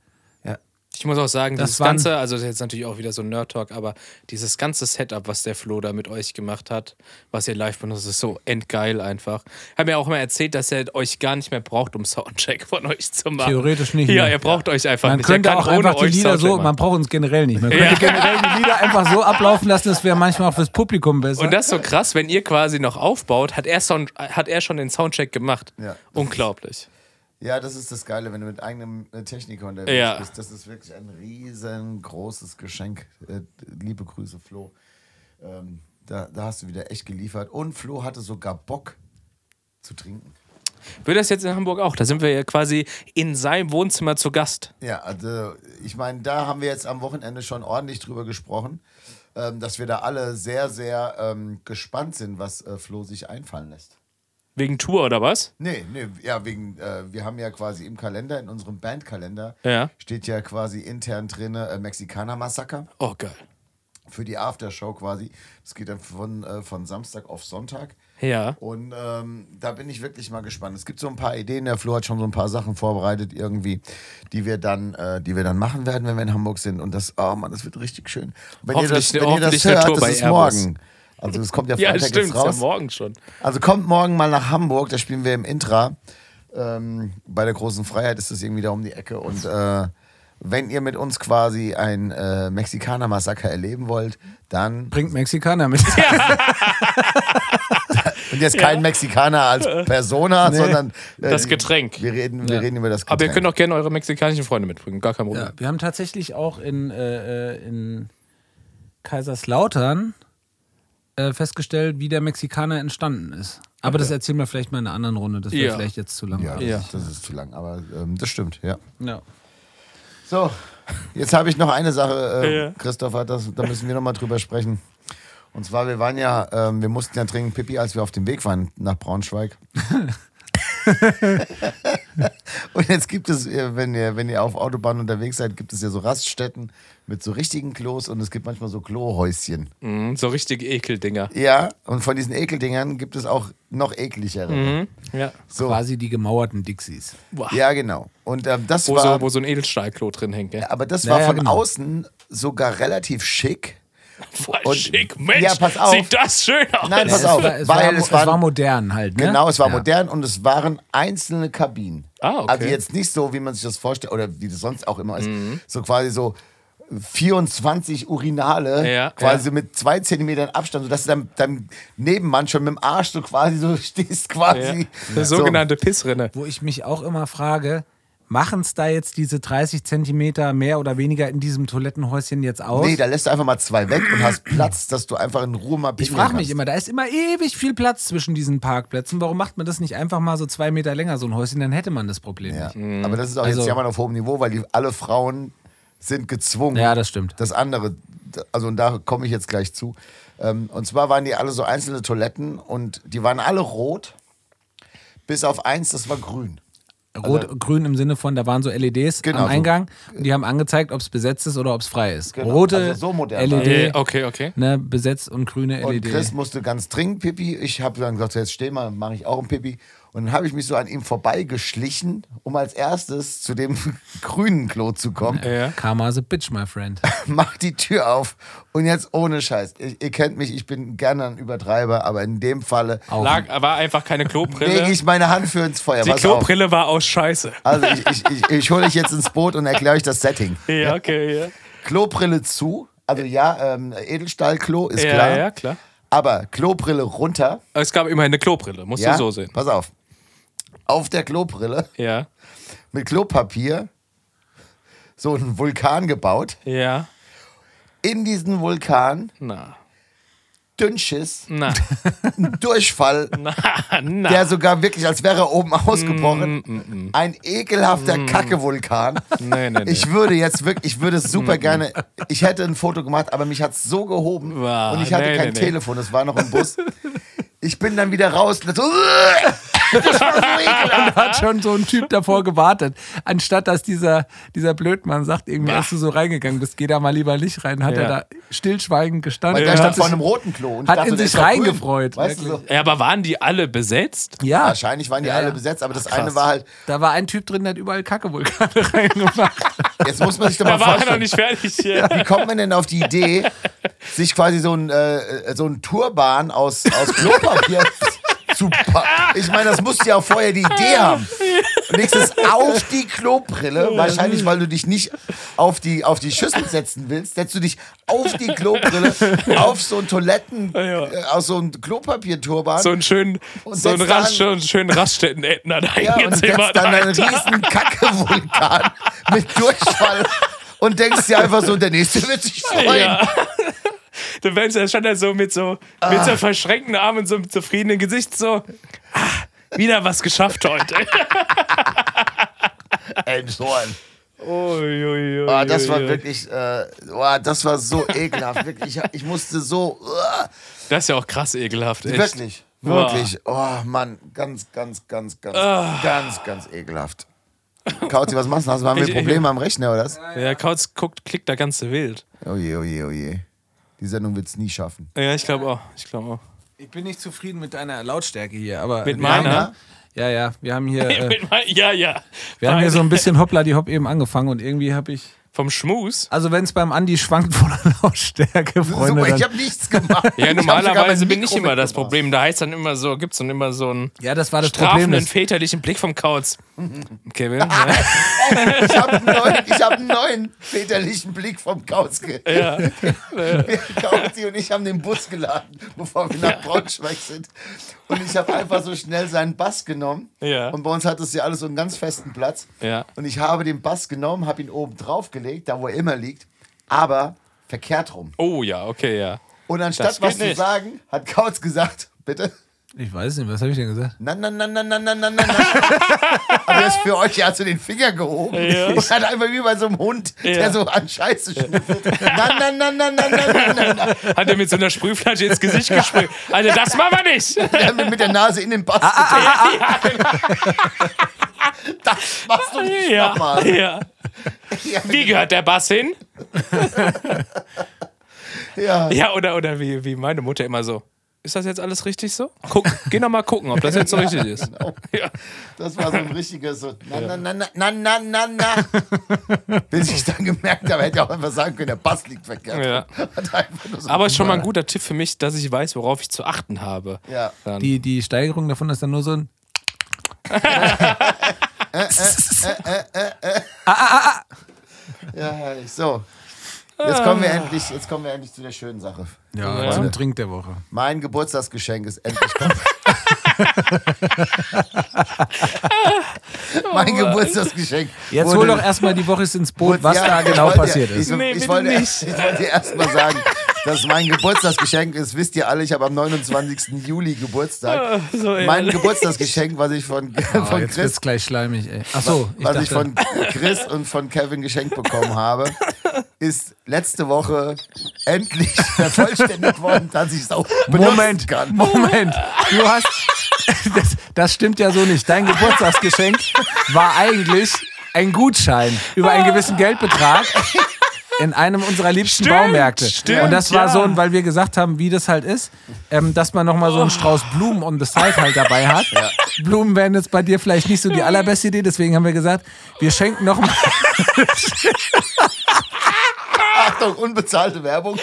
Ich muss auch sagen, Das ganze, also das ist jetzt natürlich auch wieder so ein Nerd-Talk, aber dieses ganze Setup, was der Flo da mit euch gemacht hat, was ihr live benutzt, ist so endgeil einfach. Haben mir auch mal erzählt, dass er euch gar nicht mehr braucht, um Soundcheck von euch zu machen. Theoretisch nicht Ja, mehr. er braucht euch einfach Man nicht. könnte er kann auch einfach die Lieder Soundcheck so, machen. man braucht uns generell nicht. Man könnte Ja. generell die Lieder einfach so ablaufen lassen, das wäre manchmal auch fürs Publikum besser. Und das ist so krass, wenn ihr quasi noch aufbaut, hat er, Sound, hat er schon den Soundcheck gemacht. Ja. Unglaublich. Ja, das ist das Geile, wenn du mit eigenem äh, Techniker unterwegs Ja. bist. Das ist wirklich ein riesengroßes Geschenk. Äh, liebe Grüße, Flo. Ähm, da, da hast du wieder echt geliefert. Und Flo hatte sogar Bock zu trinken. Wird das jetzt in Hamburg auch? Da sind wir ja quasi in seinem Wohnzimmer zu Gast. Ja, also ich meine, da haben wir jetzt am Wochenende schon ordentlich drüber gesprochen, ähm, dass wir da alle sehr, sehr ähm, gespannt sind, was äh, Flo sich einfallen lässt. Wegen Tour oder was? Nee, nee, ja, wegen, äh, wir haben ja quasi im Kalender, in unserem Bandkalender, Ja. steht ja quasi intern drin äh, Mexikaner-Massaker Oh, geil. für die Aftershow quasi. Das geht dann von, äh, von Samstag auf Sonntag. Ja. Und ähm, da bin ich wirklich mal gespannt. Es gibt so ein paar Ideen. Der Flo hat schon so ein paar Sachen vorbereitet irgendwie, die wir dann, äh, die wir dann machen werden, wenn wir in Hamburg sind. Und das, oh Mann, das wird richtig schön. Wenn ihr das, wenn ihr das hört, das ist morgen. Also es kommt ja Ja, Freitag stimmt. jetzt Ist ja raus. morgen schon. Also kommt morgen mal nach Hamburg, da spielen wir im Intra. Ähm, bei der großen Freiheit ist das irgendwie da um die Ecke. Und äh, wenn ihr mit uns quasi ein äh, Mexikaner-Massaker erleben wollt, dann. Bringt Mexikaner mit. Und jetzt kein Mexikaner als Persona, sondern. äh, Das Getränk. Wir reden, wir Ja. reden über das Getränk. Aber ihr könnt auch gerne eure mexikanischen Freunde mitbringen. Gar kein Problem. Ja, wir haben tatsächlich auch in, äh, in Kaiserslautern äh, festgestellt, wie der Mexikaner entstanden ist. Aber das erzählen wir vielleicht mal in einer anderen Runde. Das wäre Ja. vielleicht jetzt zu ja, lang. Ja. Ist, das ist zu lang, aber ähm, das stimmt, ja. Ja. So, jetzt habe ich noch eine Sache, äh, Ja. Christopher, das, da müssen wir noch mal drüber sprechen. Und zwar, wir waren ja, ähm, wir mussten ja dringend Pipi, als wir auf dem Weg waren nach Braunschweig. Und jetzt gibt es, äh, wenn ihr, wenn ihr auf Autobahn unterwegs seid, gibt es ja so Raststätten mit so richtigen Klos und es gibt manchmal so Klohäuschen. Mhm, so richtige Ekeldinger. Ja, und von diesen Ekeldingern gibt es auch noch ekligere. Mhm. Ja. So, Quasi die gemauerten Dixies. Boah. ja, genau. Und ähm, das Wo, war, so, wo so ein Edelstahlklo drin hängt, gell? aber das Ja, war von genau. außen sogar relativ schick. Voll schick. Mensch, Ja, pass auf. sieht das schön aus. Nein, pass es, auf, war, es, weil war, es es war waren- modern halt. Ne? Genau, es war ja. modern und es waren einzelne Kabinen. Ah, okay. Also jetzt nicht so, wie man sich das vorstellt, oder wie das sonst auch immer ist. Mhm. So quasi so 24 Urinale, Ja, quasi ja. mit zwei Zentimetern Abstand, sodass du dann deinem Nebenmann schon mit dem Arsch so quasi so stehst, quasi. Ja. Der sogenannte Pissrinne. Wo ich mich auch immer frage, machen es da jetzt diese 30 Zentimeter mehr oder weniger in diesem Toilettenhäuschen jetzt aus? Nee, da lässt du einfach mal zwei weg und hast Platz, dass du einfach in Ruhe mal ich frage mich immer, da ist immer ewig viel Platz zwischen diesen Parkplätzen. Warum macht man das nicht einfach mal so zwei Meter länger, so ein Häuschen? Dann hätte man das Problem Ja. nicht. Aber das ist auch Also- jetzt jammern auf hohem Niveau, weil die, alle Frauen sind gezwungen. Ja, das stimmt. Das andere, also und da komme ich jetzt gleich zu. Ähm, und zwar waren die alle so einzelne Toiletten und die waren alle rot, bis auf eins, das war grün. Rot, grün im Sinne von, da waren so LEDs Genau, am so. Eingang und die haben angezeigt, ob es besetzt ist oder ob es frei ist. Genau, Rote also so LED, okay, okay. ne, besetzt und grüne Und LED. Chris musste ganz dringend Pipi. Ich habe dann gesagt, so, jetzt steh mal, mache ich auch ein Pipi. Und dann habe ich mich so an ihm vorbeigeschlichen, um als erstes zu dem grünen Klo zu kommen. Ja. Karma's a bitch, my friend. Mach die Tür auf und jetzt ohne Scheiß. Ihr, ihr kennt mich, ich bin gerne ein Übertreiber, aber in dem Falle Lag, war einfach keine Klobrille. lege ich meine Hand für ins Feuer. Die Pass auf. Klobrille war aus Scheiße. Also ich, ich, ich, ich hole euch jetzt ins Boot und erkläre euch das Setting. Ja, okay, ja. Klobrille zu, also ja, ähm, Edelstahlklo ist Ja, klar. ja, klar. Aber Klobrille runter, Es gab immerhin eine Klobrille, musst ja, du so sehen. pass auf. Auf der Klobrille Ja, mit Klopapier so einen Vulkan gebaut. ja. In diesen Vulkan Na, Dünnschiss, na, Durchfall, na, na. der sogar wirklich, als wäre er oben Mm, ausgebrochen. Ein ekelhafter Kacke-Vulkan. Nee, nee, nee. Ich würde jetzt wirklich, ich würde super gerne, ich hätte ein Foto gemacht, aber mich hat es so gehoben Wow, und ich hatte kein. Telefon, es war noch im Bus. Ich bin dann wieder raus und so, da hat schon so ein Typ davor gewartet. Anstatt dass dieser, dieser Blödmann sagt, irgendwie, als du so reingegangen bist, geh da mal lieber nicht rein, hat Ja. er da stillschweigend gestanden. Weil der und stand hat vor sich- einem roten Klo. Und hat dachte, in sich reingefreut, Weißt du, so. Ja, aber waren die alle besetzt? Ja, wahrscheinlich waren die Ja, alle ja. besetzt, aber das krass. eine war halt, da war ein Typ drin, der hat überall Kackevulkane reingemacht. jetzt muss man sich doch mal Da war er noch vorstellen. nicht fertig hier. Wie kommt man denn auf die Idee, sich quasi so ein, äh, so ein Turban aus, aus Klopapier zu packen? Ich meine, das musst du ja auch vorher die Idee haben. Und nächstes auf die Klobrille, wahrscheinlich, weil du dich nicht auf die, auf die Schüssel setzen willst, setzt du dich auf die Klobrille, auf so ein Toiletten, Ja. äh, aus so einem Klopapierturban. So einen schönen, so einen, Rast, so einen schönen Raststätten-Ätna da ja, und setzt dann einen riesen Kacke-Vulkan mit Durchfall und denkst dir einfach so, der nächste wird sich freuen. Ja. Du wärst ja schon da so mit so, mit Ah. so verschränkten Armen und so einem zufriedenen Gesicht so. Ah, wieder was geschafft heute. Elmshorn. Ui, ui, Ah, das war wirklich, äh, oh, das war so ekelhaft. Wirklich, ich, ich musste so, uh, Das ist ja auch krass ekelhaft. Echt. wirklich, wirklich. Oh Mann, ganz, ganz, ganz, ganz, ganz, ganz ekelhaft. Kauzi, was machst du? Hast du mal Probleme am Rechner oder was? Ja, Kautz guckt, klickt da ganze wild. Oh je, oh je, oh je. Die Sendung wird es nie schaffen. Ja, ich glaube auch. Ich glaube auch. Ich bin nicht zufrieden mit deiner Lautstärke hier, aber. Mit meiner? Ja, ja, wir haben hier. Äh, ja, ja. wir haben hier so ein bisschen Hoppla die Hopp eben angefangen und irgendwie habe ich. Vom Schmus. Also, wenn es beim Andi schwankt von der Lautstärke, Freunde. Super, ich habe nichts gemacht. Ich Ja, normalerweise mein bin ich immer das. Problem. Da heißt dann immer so, gibt es dann immer so einen ja, das war das Problem. strafenden, Das, väterlichen Blick vom Kauz. Kevin? Ich habe einen, neuen- ich hab einen neuen väterlichen Blick vom Kauske. Ja. Kauzi und ich haben den Bus geladen, bevor wir nach Braunschweig sind. Und ich habe einfach so schnell seinen Bass genommen. Ja. Und bei uns hat es ja alles so einen ganz festen Platz. Ja. Und ich habe den Bass genommen, habe ihn oben drauf gelegt, da wo er immer liegt, aber verkehrt rum. Oh ja, okay, ja. Und anstatt Das was geht zu nicht. sagen, hat Kautz gesagt, bitte. Ich weiß nicht, was habe ich denn gesagt? Na, na, na, na, na, na, na, na. Aber das für euch, er hat so den Finger gehoben. Ja. Und hat einfach wie bei so einem Hund, ja. der so an Scheiße schnüffelt. Na, na, na, na, na, na, na, na. Hat er mit so einer Sprühflasche ins Gesicht gesprüht. Alter, das machen wir nicht. Der mit, mit der Nase in den Bass. Ah, ah, ah, ah. Das machst du nicht ja. nochmal. Ja. Wie gehört der Bass hin? ja. Ja, oder, oder wie, wie meine Mutter immer so. Ist das jetzt alles richtig so? Guck, geh noch mal gucken, ob das jetzt so richtig ist. Ja. Das war so ein richtiges so, na, na, na, na, na, na, na. Bis ich dann gemerkt habe, hätte ich auch einfach sagen können, der Bass liegt verkehrt. So Aber ist schon mal ein guter Tipp für mich, dass ich weiß, worauf ich zu achten habe. Ja. Dann. Die, die Steigerung davon ist dann nur so ein. Ja, herrlich. So. Jetzt kommen, wir endlich, jetzt kommen wir endlich zu der schönen Sache. Ja, Ja. zum Trink der Woche. Mein Geburtstagsgeschenk ist endlich mein Geburtstagsgeschenk. Jetzt wurde- hol doch erstmal die Woche ins Boot, was Ja, da genau wollte- passiert ist. Ich, Nee, ich, wollte, nicht. ich wollte erst mal sagen, dass mein Geburtstagsgeschenk ist, wisst ihr alle, ich habe am 29. Juli Geburtstag. so mein. Geburtstagsgeschenk, was ich von, Oh, von jetzt Chris wird's gleich schleimig, ey. Achso, ich was dachte, ich von Chris und von Kevin geschenkt bekommen habe, ist letzte Woche endlich vervollständigt worden, dass ich es auch benutzen Moment, kann. Moment. Du hast. Das, das stimmt ja so nicht. Dein Geburtstagsgeschenk war eigentlich ein Gutschein über einen gewissen Geldbetrag in einem unserer liebsten Stimmt, Baumärkte. stimmt, und das war ja. so, ein- weil wir gesagt haben, wie das halt ist, ähm, dass man nochmal so einen Strauß Blumen on the side halt dabei hat. Blumen wären jetzt bei dir vielleicht nicht so die allerbeste Idee, deswegen haben wir gesagt, wir schenken noch mal Achtung, unbezahlte Werbung.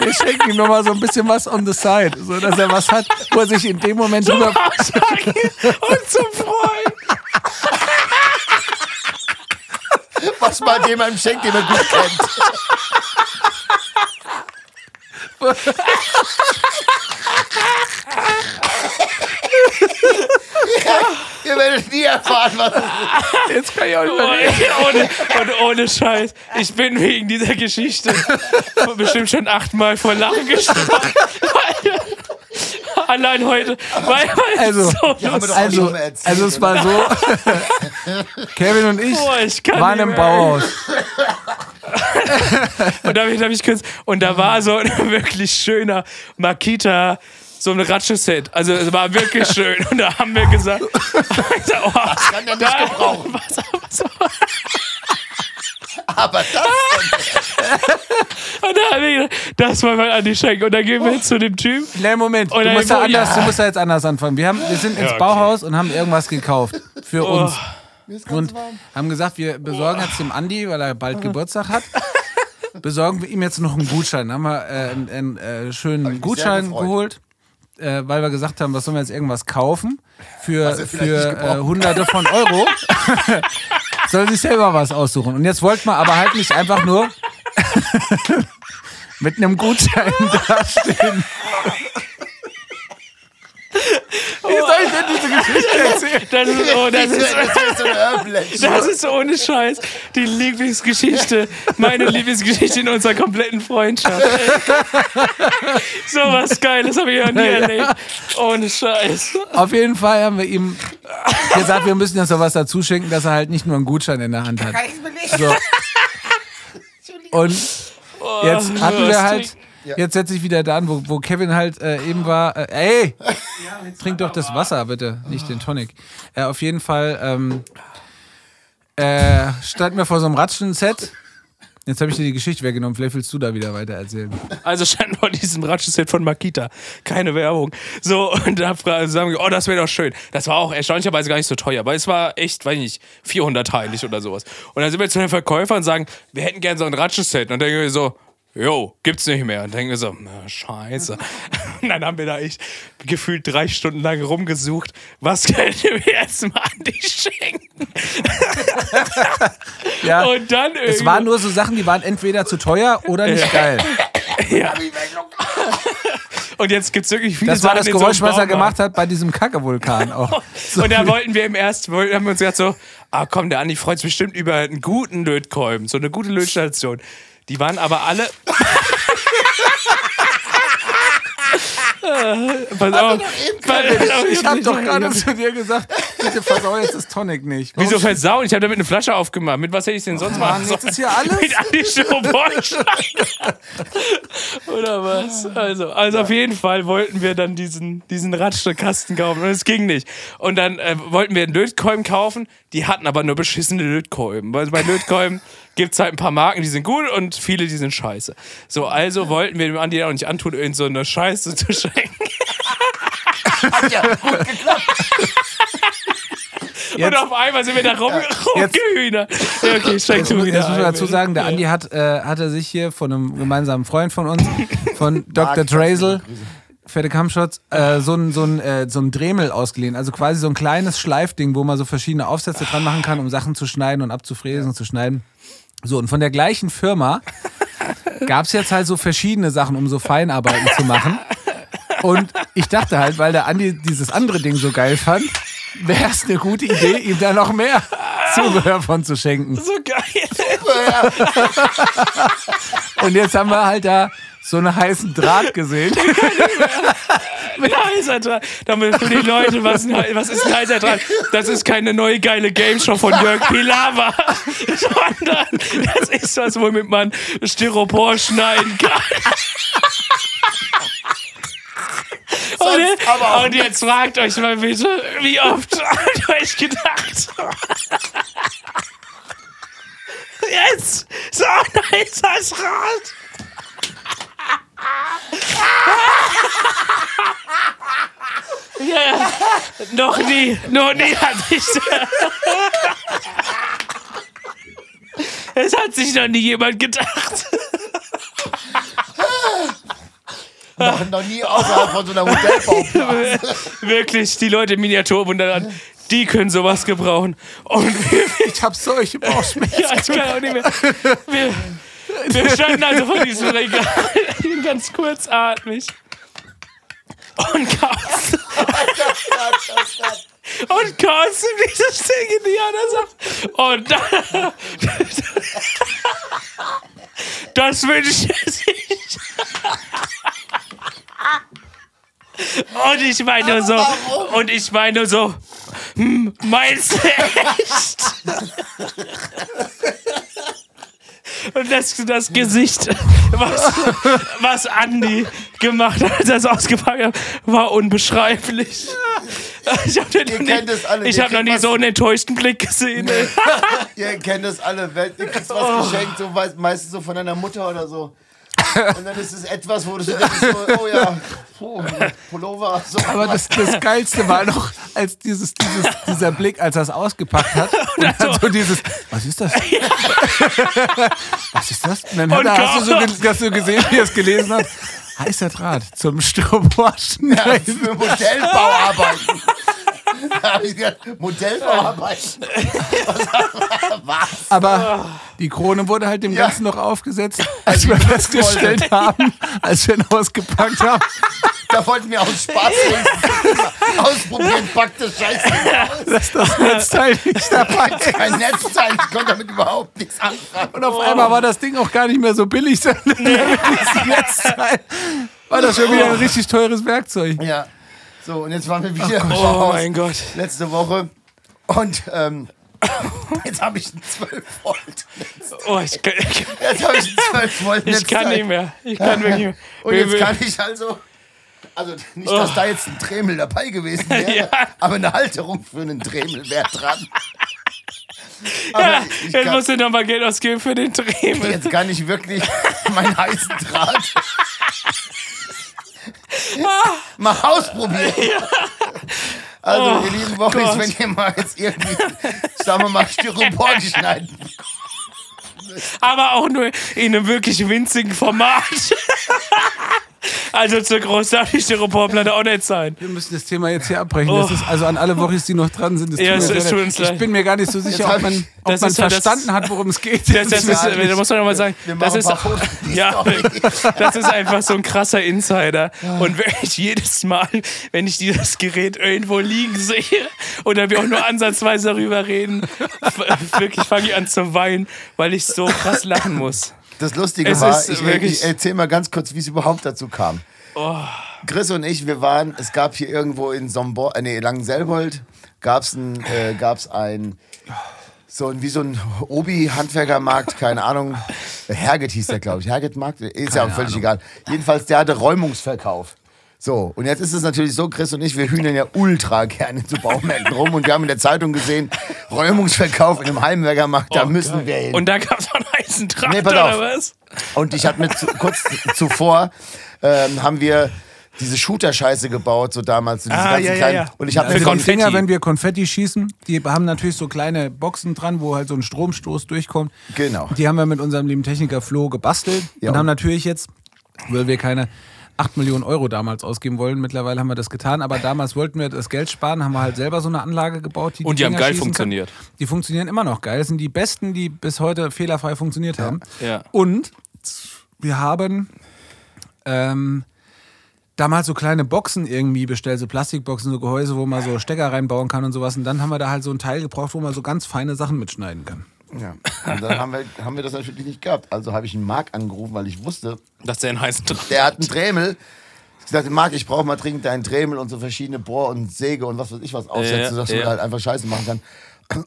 Wir schenken ihm nochmal so ein bisschen was on the side, so dass er was hat, wo er sich in dem Moment drüber. Und zum Freund. Was man jemandem schenkt, den man gut kennt. ja, ihr werdet nie erfahren, was es Jetzt kann ich auch nicht mehr ey, ohne, und ohne Scheiß. Ich bin wegen dieser Geschichte bestimmt schon achtmal vor Lachen gestorben. Allein heute. Weil, weil Also, es so doch Also, erzählt, also es war so, Kevin und ich Boah, ich kann waren im. Bauhaus. Und da, hab ich, da, hab ich kurz, und da war so ein wirklich schöner Makita so ein Ratscheset. Also es war wirklich schön. Und da haben wir gesagt, oh, Kann der nicht gebrauchen. was, was, Aber das und da haben wir gedacht, das wollen wir an die schenken. Und dann gehen wir zu dem Typ. Nee, Moment, du musst, da anders, ja. du musst da jetzt anders anfangen. Wir, haben, wir sind ins okay. Bauhaus und haben irgendwas gekauft für Oh. uns. Und haben gesagt, wir besorgen jetzt dem Andi, weil er bald Geburtstag hat, besorgen wir ihm jetzt noch einen Gutschein. Dann haben wir äh, einen, einen äh, schönen Gutschein geholt, äh, weil wir gesagt haben, was sollen wir jetzt irgendwas kaufen für, für äh, Hunderte von Euro. Soll sich selber was aussuchen. Und jetzt wollten wir aber halt nicht einfach nur mit einem Gutschein dastehen. Wie soll ich denn diese Geschichte erzählen? Das ist, oh, das das ist, das ist ohne Scheiß die Lieblingsgeschichte, meine Lieblingsgeschichte in unserer kompletten Freundschaft. so was Geiles habe ich noch nie erlebt. Ohne Scheiß. Auf jeden Fall haben wir ihm gesagt, wir müssen jetzt noch was dazu schenken, dass er halt nicht nur einen Gutschein in der Hand hat. So. Und jetzt hatten wir halt, jetzt setze ich wieder da an, wo, wo Kevin halt äh, eben war. Äh, ey, trink doch das Wasser bitte, nicht den Tonic. Äh, auf jeden Fall ähm, äh, standen wir vor so einem Ratschen-Set. Jetzt habe ich dir die Geschichte weggenommen, vielleicht willst du da wieder weiter erzählen. Also stand vor diesem Ratschenset von Makita. Keine Werbung. So, und da sagen wir, oh, das wäre doch schön. Das war auch erstaunlicherweise gar nicht so teuer, aber es war echt, weiß ich nicht, 400 teilig oder sowas. Und dann sind wir zu den Verkäufern und sagen, wir hätten gern so ein Ratschenset. Und dann denken wir so, Jo, gibt's nicht mehr. Und denken wir so, na, scheiße. Und dann haben wir da echt gefühlt drei Stunden lang rumgesucht, was können wir jetzt mal an die schenken? Ja, Und dann es irgendwie- waren nur so Sachen, die waren entweder zu teuer oder nicht geil. Ja. Und jetzt gibt's wirklich viele Das war Sachen das in so Geräusch, was er gemacht hat bei diesem Kacke-Vulkan auch. Und da wollten wir im ersten, haben wir uns gedacht so, ah komm, der Andi freut sich bestimmt über einen guten Lötkolben, so eine gute Lötstation. Die waren aber alle. Äh, Pass auf. Ich hab doch gerade zu dir gesagt, bitte versau jetzt das Tonic nicht. Wieso versauen? Ich habe damit eine Flasche aufgemacht. Mit was hätte ich denn sonst machen Mann, jetzt sollen? ist hier alles. Mit Andi Styroporstein. Oder was? Also, also auf jeden Fall wollten wir dann diesen, diesen Radstückkasten kaufen und es ging nicht. Und dann äh, wollten wir einen Lötkolben kaufen, die hatten aber nur beschissene Lötkolben. Weil bei Lötkolben gibt es halt ein paar Marken, die sind gut und viele, die sind scheiße. So, also wollten wir dem Andi auch nicht antun, irgend so eine Scheiße zu schenken. Und Jetzt- auf einmal sind wir da rum, rumgehühnert. Ja, okay, schenk Jetzt, du muss- wieder. jetzt muss man dazu sagen, der Andi hat, äh, hat er sich hier von einem gemeinsamen Freund von uns, von Dr. Drazel, Fette Kampfschutz, äh, so ein, so, ein, äh, so ein Dremel ausgeliehen. Also quasi so ein kleines Schleifding, wo man so verschiedene Aufsätze dran machen kann, um Sachen zu schneiden und abzufräsen und zu schneiden. So, und von der gleichen Firma gab es jetzt halt so verschiedene Sachen, um so Feinarbeiten zu machen. Und ich dachte halt, weil der Andi dieses andere Ding so geil fand, wäre es eine gute Idee, ihm da noch mehr Zubehör von zu schenken. So geil. Und jetzt haben wir halt da so einen heißen Draht gesehen. Mit heißer Draht. Damit für die Leute, was, was ist ein heißer Draht? Das ist keine neue geile Game Show von Jörg Pilawa, sondern das ist was, womit man Styropor schneiden kann. Und, und jetzt fragt euch mal bitte, wie oft habt ihr euch gedacht? Jetzt so ein heißer Draht. Ja, noch nie, noch nie hatte ich Es hat sich noch nie jemand gedacht. Noch, noch nie außerhalb von so einer Modellbauplan. Wirklich, die Leute im Miniaturwunderland, die können sowas gebrauchen. Und Ich hab solche Bauchschmerzen. ja, ich kann auch nicht mehr. Wir, wir standen also vor diesem Regal, ganz kurzatmig. Und kotzen. Und kotzen dieses Ding in die Sache. Und dann. Das wünscht er sich. Und ich meine nur so. Und ich meine nur so. Hm, meinst du echt? Und das, das Gesicht, was, was Andi gemacht hat, als er es ausgepackt hat, war unbeschreiblich. Ich habe das alle, ich hab noch nie so einen enttäuschten Blick gesehen. Ihr kennt das alle. Ihr kriegst Oh. was geschenkt, so meistens so von deiner Mutter oder so. Und dann ist es etwas, wo du so denkst, oh ja, puh, Pullover. So. Aber das, das Geilste war noch, als dieses, dieses, dieser Blick, als er es ausgepackt hat. Und dann so dieses, was ist das? was ist das? Und dann hat Und er, hast, du so, hast du gesehen, wie er es gelesen hat? Heißer Draht zum Styroporschen. Ja, für Modellbauarbeiten. Modellbauarbeiten. Was? Aber die Krone wurde halt dem Ja. Ganzen noch aufgesetzt, als wir festgestellt haben, als wir ihn ausgepackt haben. Da wollten wir aus Spaß ausprobieren, packt das Scheiße aus. dass das Netzteil nicht dabei ist. Kein Netzteil, ich konnte damit überhaupt nichts anfangen. Und auf einmal war das Ding auch gar nicht mehr so billig, sondern mit diesem Netzteil war das schon wieder ein richtig teures Werkzeug. Ja. So, und jetzt waren wir wieder im Oh Haus mein Gott. letzte Woche. Und ähm, jetzt habe ich ein 12 Volt. Oh, ich kann, ich, Jetzt habe ich ein 12 Volt ich kann nicht mehr. Ich kann wirklich nicht mehr. Und jetzt kann ich also. Also nicht, dass da jetzt ein Dremel dabei gewesen wäre, Oh. Ja. aber eine Halterung für einen Dremel wäre dran. Aber Ja, ich jetzt kann, musst du nochmal Geld ausgeben für den Dremel. jetzt kann ich wirklich meinen heißen Draht mal ausprobieren. Also, Oh ihr lieben Boris, wenn ihr mal jetzt irgendwie, sagen wir mal, Styropor schneiden aber auch nur in einem wirklich winzigen Format. also zu groß darf die Styroporplatte auch nicht sein. Wir müssen das Thema jetzt hier abbrechen. Das ist also an alle Wochis, die noch dran sind. Das Ja, es- es tut leid. uns ich leid. bin mir gar nicht so sicher, ob man, ich- ob Das man ja das- verstanden hat, worum es geht. Das, das, ist, da muss man nochmal sagen, das ist, ja, das ist einfach so ein krasser Insider. Und wirklich jedes Mal, wenn ich dieses Gerät irgendwo liegen sehe oder wir auch nur ansatzweise darüber reden, wirklich fange ich an zu weinen, weil ich so krass lachen muss. Das Lustige Es war, ist ich, ich erzähl mal ganz kurz, wie es überhaupt dazu kam. Chris und ich, wir waren, es gab hier irgendwo in Sombor, äh, nee, Langenselbold, gab es ein, äh, gab's ein, so ein, wie so ein Obi-Handwerkermarkt, keine Ahnung, Herget hieß der, glaube ich, Herget-Markt, ist ja auch völlig egal. Jedenfalls, der hatte Räumungsverkauf. So, und jetzt ist es natürlich so, Chris und ich, wir hühnern ja ultra gerne zu Baumärkten rum und wir haben in der Zeitung gesehen, Räumungsverkauf in einem Heimwerkermarkt, da müssen wir hin. Und da gab es auch einen heißen Draht, Nee, pass oder auf. was? Und ich hatte mir zu, kurz zuvor ähm, haben wir diese Shooter-Scheiße gebaut, so damals. So diese Ah, ganzen ja, ja, kleinen, ja. Und ich habe Also mir die Konfetti. Dinger, wenn wir Konfetti schießen, die haben natürlich so kleine Boxen dran, wo halt so ein Stromstoß durchkommt. Genau. Die haben wir mit unserem lieben Techniker Flo gebastelt Ja. und haben natürlich jetzt, weil wir keine 8 Millionen Euro damals ausgeben wollen, mittlerweile haben wir das getan, aber damals wollten wir das Geld sparen, haben wir halt selber so eine Anlage gebaut. Die Und die haben Dinger geil funktioniert. Kann. Die funktionieren immer noch geil. Das sind die besten, die bis heute fehlerfrei funktioniert haben. Ja. Und wir haben ähm, damals so kleine Boxen irgendwie bestellt, so Plastikboxen, so Gehäuse, wo man so Stecker reinbauen kann und sowas. Und dann haben wir da halt so ein Teil gebraucht, wo man so ganz feine Sachen mitschneiden kann. Ja. Und dann haben wir, haben wir das natürlich nicht gehabt. Also habe ich einen Marc angerufen, weil ich wusste, Dass der einen heißen Draht der hat einen Dremel. Ich sagte, Marc, ich brauche mal dringend deinen Dremel und so verschiedene Bohr und Säge und was weiß ich was aufsetzen, Ja, sodass ja. man halt einfach Scheiße machen kann.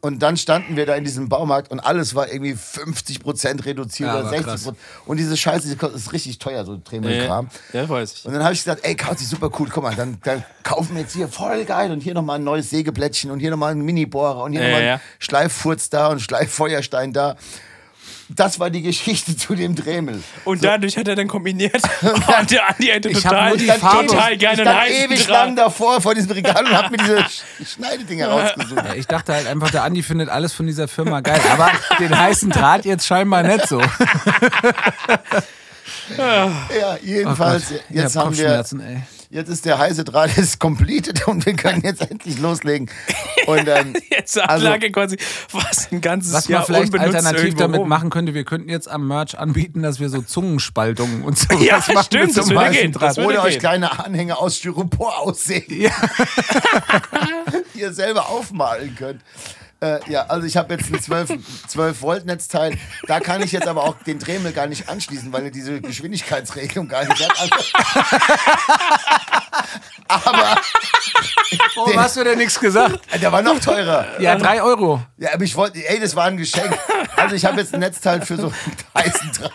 Und dann standen wir da in diesem Baumarkt und alles war irgendwie 50% reduziert Ja, oder war 60%. Und diese Scheiße, die ist richtig teuer, so Dremel-Kram. Ja, weiß ich. Und dann habe ich gesagt, ey, Kauzi, super cool, guck mal, dann, dann kaufen wir jetzt hier voll geil und hier nochmal ein neues Sägeblättchen und hier nochmal ein Mini-Bohrer und hier Ja, nochmal ja. ein Schleiffurz da und Schleiffeuerstein da. Das war die Geschichte zu dem Dremel. Und dadurch hat er dann kombiniert. Und der Andi hätte Ich total, Farbe- total ich gerne einen stand ewig lang Draht. davor vor diesem Regal und hab mir diese Sch- Schneidedinger rausgesucht. Ja, ich dachte halt einfach, der Andi findet alles von dieser Firma geil. Aber den heißen Draht jetzt scheinbar nicht so. Ja, jedenfalls, Gott. jetzt ich hab haben wir, ey. Jetzt ist der heiße Draht ist completed und wir können jetzt endlich loslegen. Und ähm, Jetzt Also- lag er quasi fast ein ganzes Was Jahr man vielleicht unbenutzt alternativ damit rum. machen könnte, wir könnten jetzt am Merch anbieten, dass wir so Zungenspaltungen und so Ja, was machen stimmt, das würde gehen. Draht. Das würde oder euch gehen. kleine Anhänger aus Styropor aussehen, Ja. die ihr selber aufmalen könnt. Äh, ja, also ich habe jetzt ein 12, 12 Volt Netzteil. Da kann ich jetzt aber auch den Dremel gar nicht anschließen, weil er diese Geschwindigkeitsregelung gar nicht hat. Also, aber Warum hast du denn nichts gesagt? der war noch teurer. Ja, drei Euro. Ja, aber ich wollte, ey, das war ein Geschenk. Also ich habe jetzt ein Netzteil für so einen heißen Draht.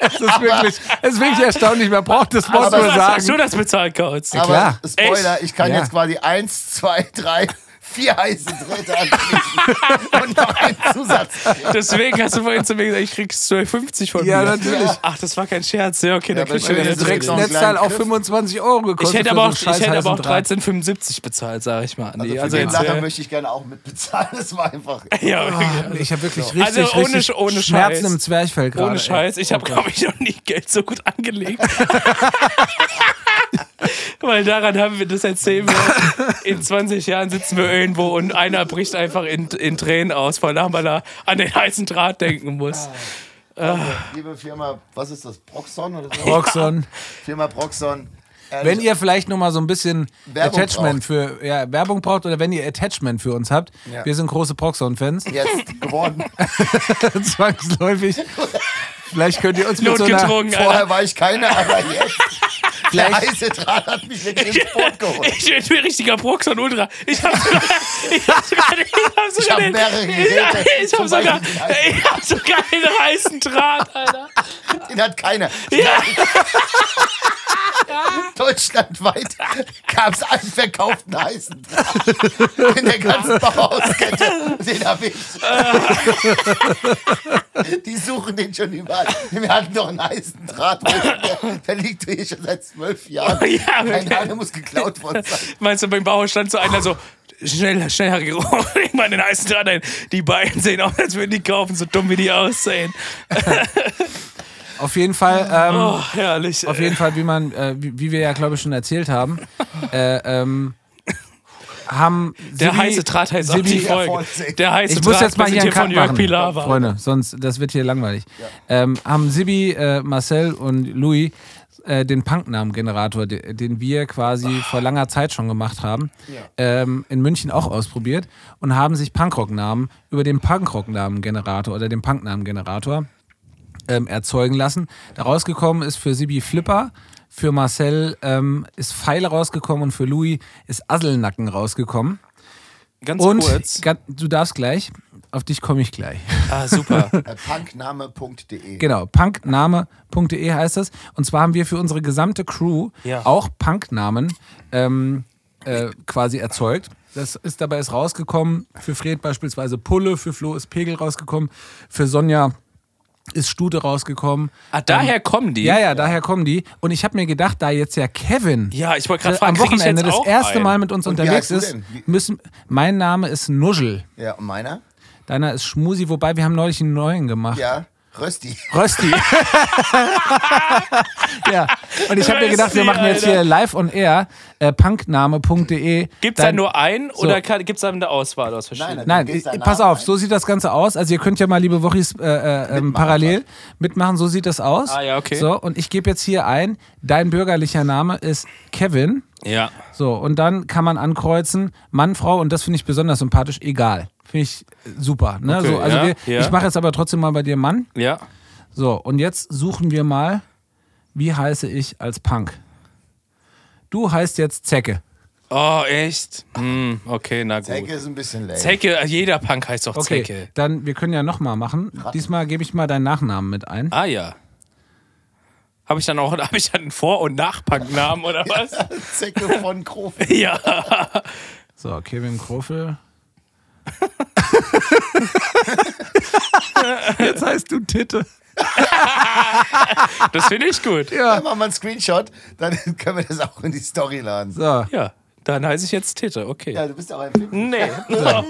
Das ist wirklich, das ist wirklich erstaunlich. Man braucht das Wort Aber nur was Hast du sagen. das bezahlt, Kauz? Aber klar. Spoiler, ich kann Ja. jetzt quasi eins, zwei, drei, vier heiße Drähte anschließen und noch einen Zusatz. Deswegen hast du vorhin zu mir gesagt, ich krieg 12,50 von Ja, mir. natürlich. Ach, das war kein Scherz. Ja, okay, Ja, dann du kriegst noch einen Netzteil kleinen auch Griff. 25 Euro gekostet. Ich hätte aber so auch, hätte aber auch scheiß heißen 13,75 bezahlt, sag ich mal. Also Nee, für also den jetzt, Lacher äh, möchte ich gerne auch mitbezahlen. Das war einfach. ja, Draht. Ich habe wirklich richtig, Also ohne- richtig ohne Schmerzen Scheiß. im Zwerchfell gerade. ohne Scheiß. Ich habe, Oh glaube ich, noch nie Geld so gut angelegt. Weil daran haben wir das erzählen wir. In 20 Jahren sitzen wir irgendwo und einer bricht einfach in, in Tränen aus, weil er mal da an den heißen Draht denken muss. Liebe Firma, was ist das? Proxon oder so? Roxon. Firma Proxon. Ehrlich, Wenn ihr vielleicht noch mal so ein bisschen Werbung Attachment für ja, Werbung braucht oder wenn ihr Attachment für uns habt, Ja. wir sind große Proxon-Fans, jetzt geworden. zwangsläufig. Vielleicht könnt ihr uns mit so einer, Notgedrungen, Alter. Vorher war ich keiner, aber jetzt. Der vielleicht, heiße Draht hat mich wirklich ins Boot geholt. Ich bin ein richtiger Proxon Ultra. Ich hab sogar, ich hab sogar, ich hab sogar Ich hab mehrere Geräte. ich hab Zum sogar, ich hab sogar den heißen Draht, Alter. Den hat keiner. Deutschlandweit gab es einen verkauften heißen Draht in der ganzen Bauhauskette. Den hab ich. Die suchen den schon überall. Wir hatten doch einen heißen Draht. Der, der liegt hier schon seit zwölf Jahren. Oh, ja, Keine. Ahnung, muss geklaut worden sein. Meinst du, beim Bauer stand so einer so, schnell, schnell, Harry, leg mal den heißen Draht ein. Die beiden sehen aus, als würden die kaufen, so dumm wie die aussehen. auf jeden Fall, ähm, Oh, herrlich. auf jeden Fall, wie man, äh, wie, wie wir ja glaube ich schon erzählt haben, äh, ähm, haben Der Sibi- heiße Draht heißt auch Sibi- die Folge. Der heiße Ich muss Draht jetzt mal hier einen Cut machen, Pilawa. Freunde, sonst das wird hier langweilig. Ähm, haben Sibi, äh, Marcel und Louis äh, den Punknamen-Generator, de- den wir quasi vor langer Zeit schon gemacht haben, ähm, in München auch ausprobiert und haben sich Punkrock-Namen über den Punkrock-Namen-Generator oder den Punknamen-Generator ähm, erzeugen lassen. Daraus gekommen ist für Sibi Flipper, für Marcel ähm, ist Pfeil rausgekommen und für Louis ist Asselnacken rausgekommen. Ganz Und kurz. ga- du darfst gleich, auf dich komme ich gleich. Ah, super. Äh, Punkname.de. Genau, punkname.de heißt das. Und zwar haben wir für unsere gesamte Crew Ja. auch Punknamen ähm, äh, quasi erzeugt. Das ist dabei ist rausgekommen. Für Fred beispielsweise Pulle, für Flo ist Pegel rausgekommen, für Sonja ist Stute rausgekommen. Ah, daher kommen die? Ja, ja, daher kommen die. Und ich habe mir gedacht, da jetzt ja Kevin Ja, ich wollte gerade äh, fragen, am Wochenende jetzt das erste einen? Mal mit uns Und unterwegs ist, müssen. Mein Name ist Nuschel. Ja, und meiner? Deiner ist Schmusi, wobei wir haben neulich einen neuen gemacht. Ja, Rösti. Rösti. ja. Und ich habe mir gedacht, wir machen jetzt Alter. hier live on air äh, punkname.de. Gibt es da nur einen oder gibt es da eine Auswahl aus verschiedenen? Nein, Nein, äh, deinen pass auf, ein. so sieht das Ganze aus. Also ihr könnt ja mal, liebe Wochis, äh, äh, ähm, parallel mitmachen, so sieht das aus. Ah, ja, okay. So, und ich gebe jetzt hier ein, dein bürgerlicher Name ist Kevin. Ja. So, und dann kann man ankreuzen, Mann, Frau, und das finde ich besonders sympathisch, egal. Finde ich super. Ne? Okay, so, also ja, wir, ja. ich mache jetzt aber trotzdem mal bei dir Mann. Ja. So, und jetzt suchen wir mal, wie heiße ich als Punk? Du heißt jetzt Zecke. Oh, echt? Hm, okay, na gut. Zecke ist ein bisschen lame. Zecke, jeder Punk heißt doch Okay, Zecke. dann wir können ja nochmal machen. Diesmal gebe ich mal deinen Nachnamen mit ein. Ah ja. Habe ich dann auch hab ich dann einen Vor- und Nach-Punk-Namen oder was? Zecke von Krof. ja. So, Kevin Krofel. jetzt heißt du Titte. Das finde ich gut. Ja. Machen wir einen Screenshot, dann können wir das auch in die Story laden. So, Ja, dann heiße ich jetzt Titte, okay. Ja, du bist auch ein Film. Nee. Nee.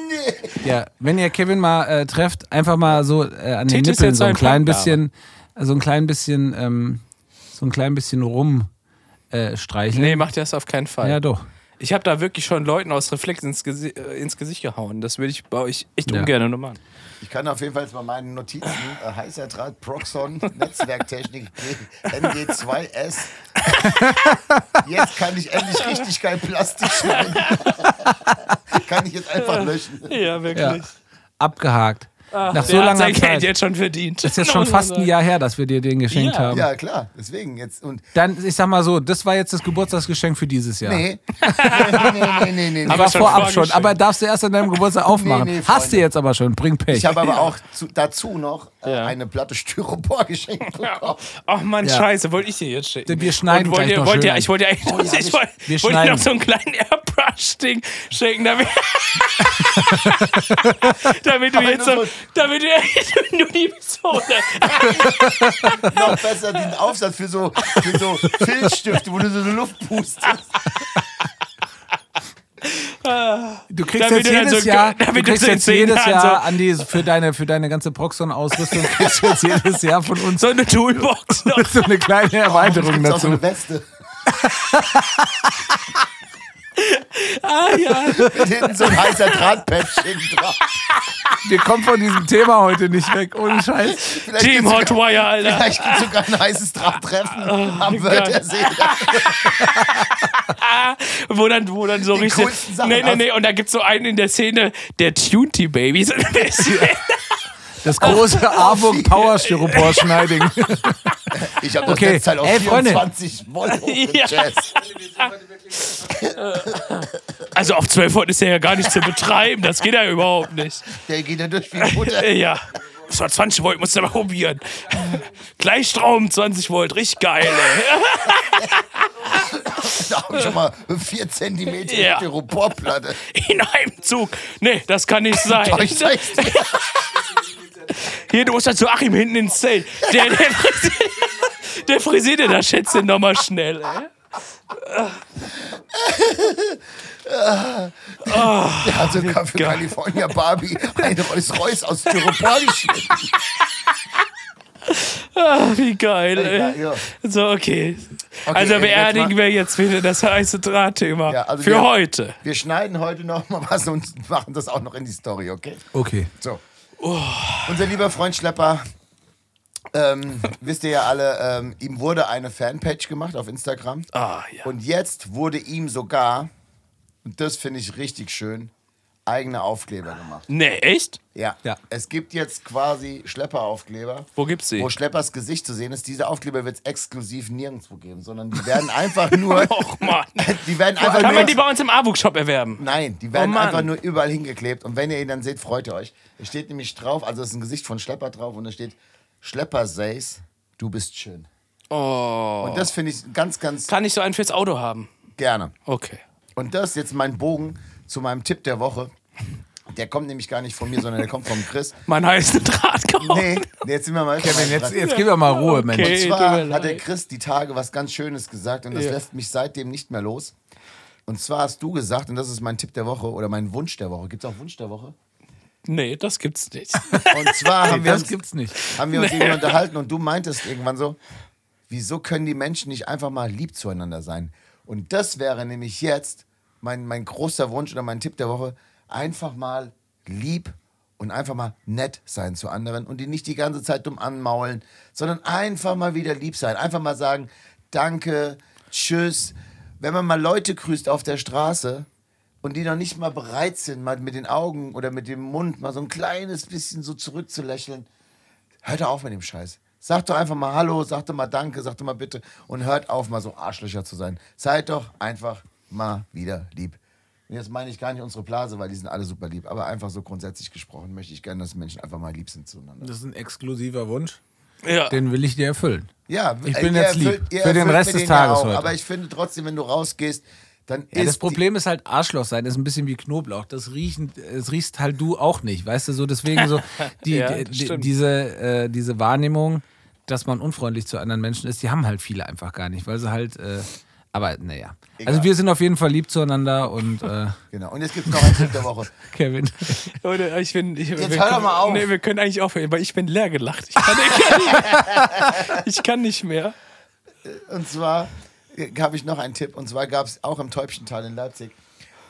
ja, wenn ihr Kevin mal äh, trefft, einfach mal so äh, an den Titte ist Nippeln jetzt so ein ein klein bisschen, so ein klein bisschen, ähm, so ein klein bisschen rum äh, streicheln. Nee, macht das auf keinen Fall. ja, doch. Ich habe da wirklich schon Leuten aus Reflex ins, Gesi äh, ins Gesicht gehauen. Das würde ich bei euch echt Ja. ungern nur machen. Ich kann auf jeden Fall jetzt bei meinen Notizen äh, heißer Draht, Proxon, Netzwerktechnik, NG2S. Jetzt kann ich endlich richtig geil Plastik schneiden. Kann ich jetzt einfach löschen. Ja, Ja. wirklich. Abgehakt. Nach Der so hat langer sein Geld Zeit. jetzt schon verdient. Das ist jetzt schon fast ein Jahr her, dass wir dir den geschenkt Ja. haben. Ja, klar. Deswegen jetzt. Und Dann, ich sag mal so, das war jetzt das Geburtstagsgeschenk für dieses Jahr. nee. nee, nee, nee, nee, nee. Aber schon vorab schon. Aber darfst du erst an deinem Geburtstag aufmachen. nee, Hast Freunde. du jetzt aber schon. Bring Pech. Ich habe aber auch zu, dazu noch äh, Ja. eine Platte Styropor geschenkt bekommen. Ach man, Ja. scheiße, wollte ich dir jetzt schicken. Wir schneiden wollt ihr, noch wollt ihr, Ich wollte ja eigentlich Oh, ja, ich wir- wollte, wir dir schneiden. noch so einen kleinen Airbrush-Ding schenken, damit, damit du Aber jetzt so, so- damit du nur die Pistole. Noch besser den Aufsatz für so, für so Filzstifte, wo du so Luft pustest. Du kriegst Damit jetzt jedes so- Jahr, du damit du kriegst jetzt jedes Jahr so- an die, für deine, für deine ganze Proxon-Ausrüstung kriegst du jetzt jedes Jahr von uns So eine Toolbox noch. so eine kleine Erweiterung Gibt's auch so dazu. eine Weste. Ah ja. Mit hinten so ein heißer Drahtpäppchen drauf. Wir kommen von diesem Thema heute nicht weg, ohne Scheiß. Vielleicht Team sogar- Hotwire, Alter. Vielleicht gibt es sogar ein heißes Drahttreffen am geil. Wörthersee. Wo dann, wo dann so richtig. coolsten Sachen Nee, nee, nee. Und da gibt es so einen in der Szene, der Tunty Baby. So ein bisschen. Das große AWOG Power Styropor Schneiding. Ich habe das Okay. Netzteil auf Ey, Freunde. 24 Volt Ja. Also auf 12 Volt ist der ja gar nicht zu betreiben. Das geht ja überhaupt nicht. Der geht ja durch wie Butter. Ja. Das war 20 Volt, musst du mal probieren. Gleichstrom 20 Volt, richtig geil, ey. Da habe ich schon mal 4 cm Ja. Styroporplatte. In einem Zug. Nee, das kann nicht sein. Ich zeig's dir. Hier, du musst dann zu Achim hinten ins Zelt. Der, der, frisiert, der frisiert dir das Schätzchen nochmal schnell, ey. Der hat sogar für California Barbie eine Rolls Royce aus Styropor. Ah, wie geil, ey. Ja, ja. So, okay. Okay, also ey, beerdigen jetzt wir jetzt wieder das heiße Drahtthema. Ja, also Für wir- heute. Wir schneiden heute noch mal was und machen das auch noch in die Story, okay? Okay. So. Unser lieber Freund Schlepper, ähm, wisst ihr ja alle, ähm, ihm wurde eine Fanpage gemacht auf Instagram. Ah, ja. Und jetzt wurde ihm sogar, und das finde ich richtig schön, eigene Aufkleber gemacht. Nee, echt? Ja. Ja. Es gibt jetzt quasi Schlepperaufkleber. Wo gibt's sie? Wo Schleppers Gesicht zu sehen ist, diese Aufkleber wird es exklusiv nirgendwo geben, sondern die werden einfach nur. Och, Mann. die werden einfach Kann nur. man die bei uns im A-Book-Shop erwerben? Nein, die werden Oh einfach nur überall hingeklebt. Und wenn ihr ihn dann seht, freut ihr euch. Es steht nämlich drauf, also es ist ein Gesicht von Schlepper drauf und da steht: Schlepper says, du bist schön. Oh. Und das finde ich ganz, ganz Kann ich so einen fürs Auto haben? gerne. Okay. Und das ist jetzt mein Bogen zu meinem Tipp der Woche. Der kommt nämlich gar nicht von mir, sondern der kommt vom Chris. Mein heißen Draht kaufen. Nee, jetzt sind wir mal. Kevin, jetzt, jetzt gib mir mal Ruhe, Mensch. Okay. Und zwar hat der. Chris die Tage was ganz Schönes gesagt und das Ja. lässt mich seitdem nicht mehr los. Und zwar hast du gesagt, und das ist mein Tipp der Woche oder mein Wunsch der Woche. Gibt es auch Wunsch der Woche? Nee, das gibt's nicht. Und zwar haben wir Das uns, gibt's nicht. haben wir uns irgendwann unterhalten und du meintest irgendwann so, wieso können die Menschen nicht einfach mal lieb zueinander sein? Und das wäre nämlich jetzt mein, mein großer Wunsch oder mein Tipp der Woche, einfach mal lieb und einfach mal nett sein zu anderen und die nicht die ganze Zeit dumm anmaulen, sondern einfach mal wieder lieb sein. Einfach mal sagen, danke, tschüss. Wenn man mal Leute grüßt auf der Straße und die noch nicht mal bereit sind, mal mit den Augen oder mit dem Mund mal so ein kleines bisschen so zurückzulächeln, hört auf mit dem Scheiß. Sagt doch einfach mal Hallo, sagt doch mal Danke, sagt doch mal Bitte und hört auf, mal so Arschlöcher zu sein. Seid doch einfach mal wieder lieb. Und jetzt meine ich gar nicht unsere Blase, weil die sind alle super lieb, aber einfach so grundsätzlich gesprochen möchte ich gerne, dass Menschen einfach mal lieb sind zueinander. Das ist ein exklusiver Wunsch. Ja. Den will ich dir erfüllen. Ja, Ich äh, bin jetzt lieb. erfüllt- ihr Für den Rest des Tages auch, heute. Aber ich finde trotzdem, wenn du rausgehst, dann Ja, ist das Problem ist halt Arschloch sein, ist ein bisschen wie Knoblauch. Das riechen, es riechst halt du auch nicht, weißt du so. Deswegen so die, Ja, die, das diese, äh, diese Wahrnehmung, dass man unfreundlich zu anderen Menschen ist, die haben halt viele einfach gar nicht, weil sie halt. Äh, aber naja. Also wir sind auf jeden Fall lieb zueinander und äh, genau. Und jetzt gibt es noch einen Tipp der Woche. Kevin. Leute, ich bin. Ich, Jetzt wir, hör doch mal auf. Nee, wir können eigentlich aufhören, weil ich bin leer gelacht. Ich kann, ich kann, nicht, ich kann nicht mehr. Und zwar äh, habe ich noch einen Tipp. Und zwar gab es auch im Täubchental in Leipzig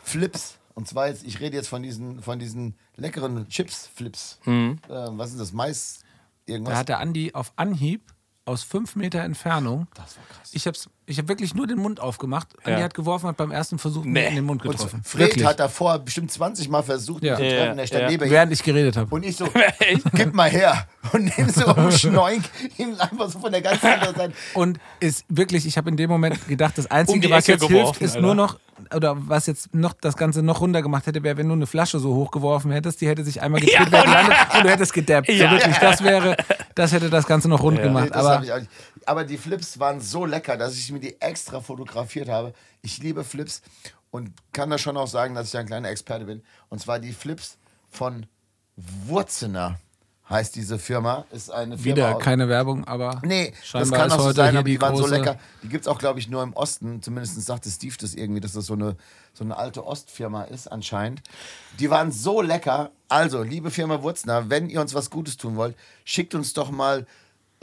Flips. Und zwar jetzt, ich rede jetzt von diesen, von diesen leckeren Chips-Flips. Mhm. Ähm, was ist das? Mais? Da Irgendwas? hat der Andi auf Anhieb aus fünf Meter Entfernung. Das war krass. Ich habe ich hab wirklich nur den Mund aufgemacht. Andi hat geworfen, hat beim ersten Versuch Nee. in den Mund Und getroffen. Fred wirklich. hat davor bestimmt 20 Mal versucht, Ja. mich zu treffen. Der stand Ja, ja. neben ihm. Während ich geredet habe. Und ich so, gib mal her. Und nimm so um Schneunk, ihm einfach so von der ganzen anderen Seite. Und ist wirklich, ich habe in dem Moment gedacht, das Einzige, Um was jetzt geworfen, hilft, ist Alter. nur noch, oder was jetzt noch das Ganze noch runter gemacht hätte, wäre, wenn du eine Flasche so hochgeworfen hättest, die hätte sich einmal gedreht, Ja, gelandet und du hättest gedappt. Ja. so wirklich, das wäre, das hätte das Ganze noch rund Nee, gemacht. hab Aber. Aber die Flips waren so lecker, dass ich mir die extra fotografiert habe. Ich liebe Flips und kann da schon auch sagen, dass ich ein kleiner Experte bin. Und zwar die Flips von Wurzener heißt diese Firma. Ist eine Firma wieder keine Werbung, aber Nee, das kann auch so sein, aber die, die waren so lecker. Die gibt es auch, glaube ich, nur im Osten. Zumindest sagte Steve das irgendwie, dass das so eine, so eine alte Ostfirma ist anscheinend. Die waren so lecker. Also, liebe Firma Wurzner, wenn ihr uns was Gutes tun wollt, schickt uns doch mal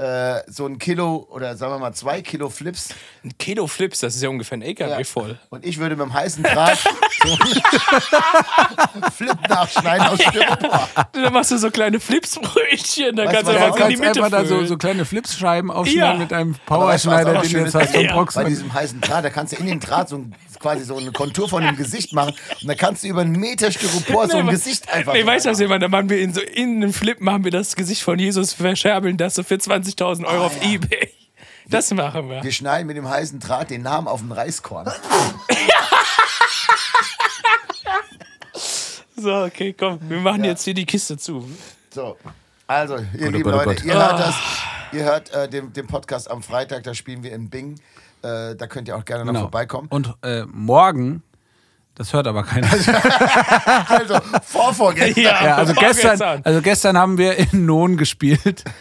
äh, so ein Kilo oder sagen wir mal zwei Kilo Flips. Ein Kilo Flips, das ist ja ungefähr ein LKW Ja. voll. Und ich würde mit dem heißen Draht so einen Flip nachschneiden aus Styropor. Dann machst du so kleine Flipsbrötchen, da Weißt kannst du, du einfach in die Mitte einfach da so, so kleine Flipsscheiben aufschneiden Ja. mit einem weißt du, Powerschneider, den du jetzt hast Ja. Bei diesem heißen Draht, da kannst du in den Draht so ein, quasi so eine Kontur von dem Gesicht machen und dann kannst du über einen Meter Styropor so ein Nee, Gesicht einfach. Nee, weißt du, was machen? Da machen wir in, so, in einem Flip machen wir das Gesicht von Jesus, verscherbeln das so für 20.000 Euro auf Ebay. Das machen wir. Wir schneiden mit dem heißen Draht den Namen auf den Reiskorn. So, okay, komm, wir machen jetzt hier die Kiste zu. So, also, ihr oh lieben Gott, oh Leute, Gott. ihr hört das. Ihr hört äh, den, den Podcast am Freitag, da spielen wir in Bing. Äh, da könnt ihr auch gerne noch Genau. vorbeikommen. Und äh, morgen, das hört aber keiner. Also, vorvorgestern. Ja, also gestern, vorgestern. also gestern haben wir in Non gespielt.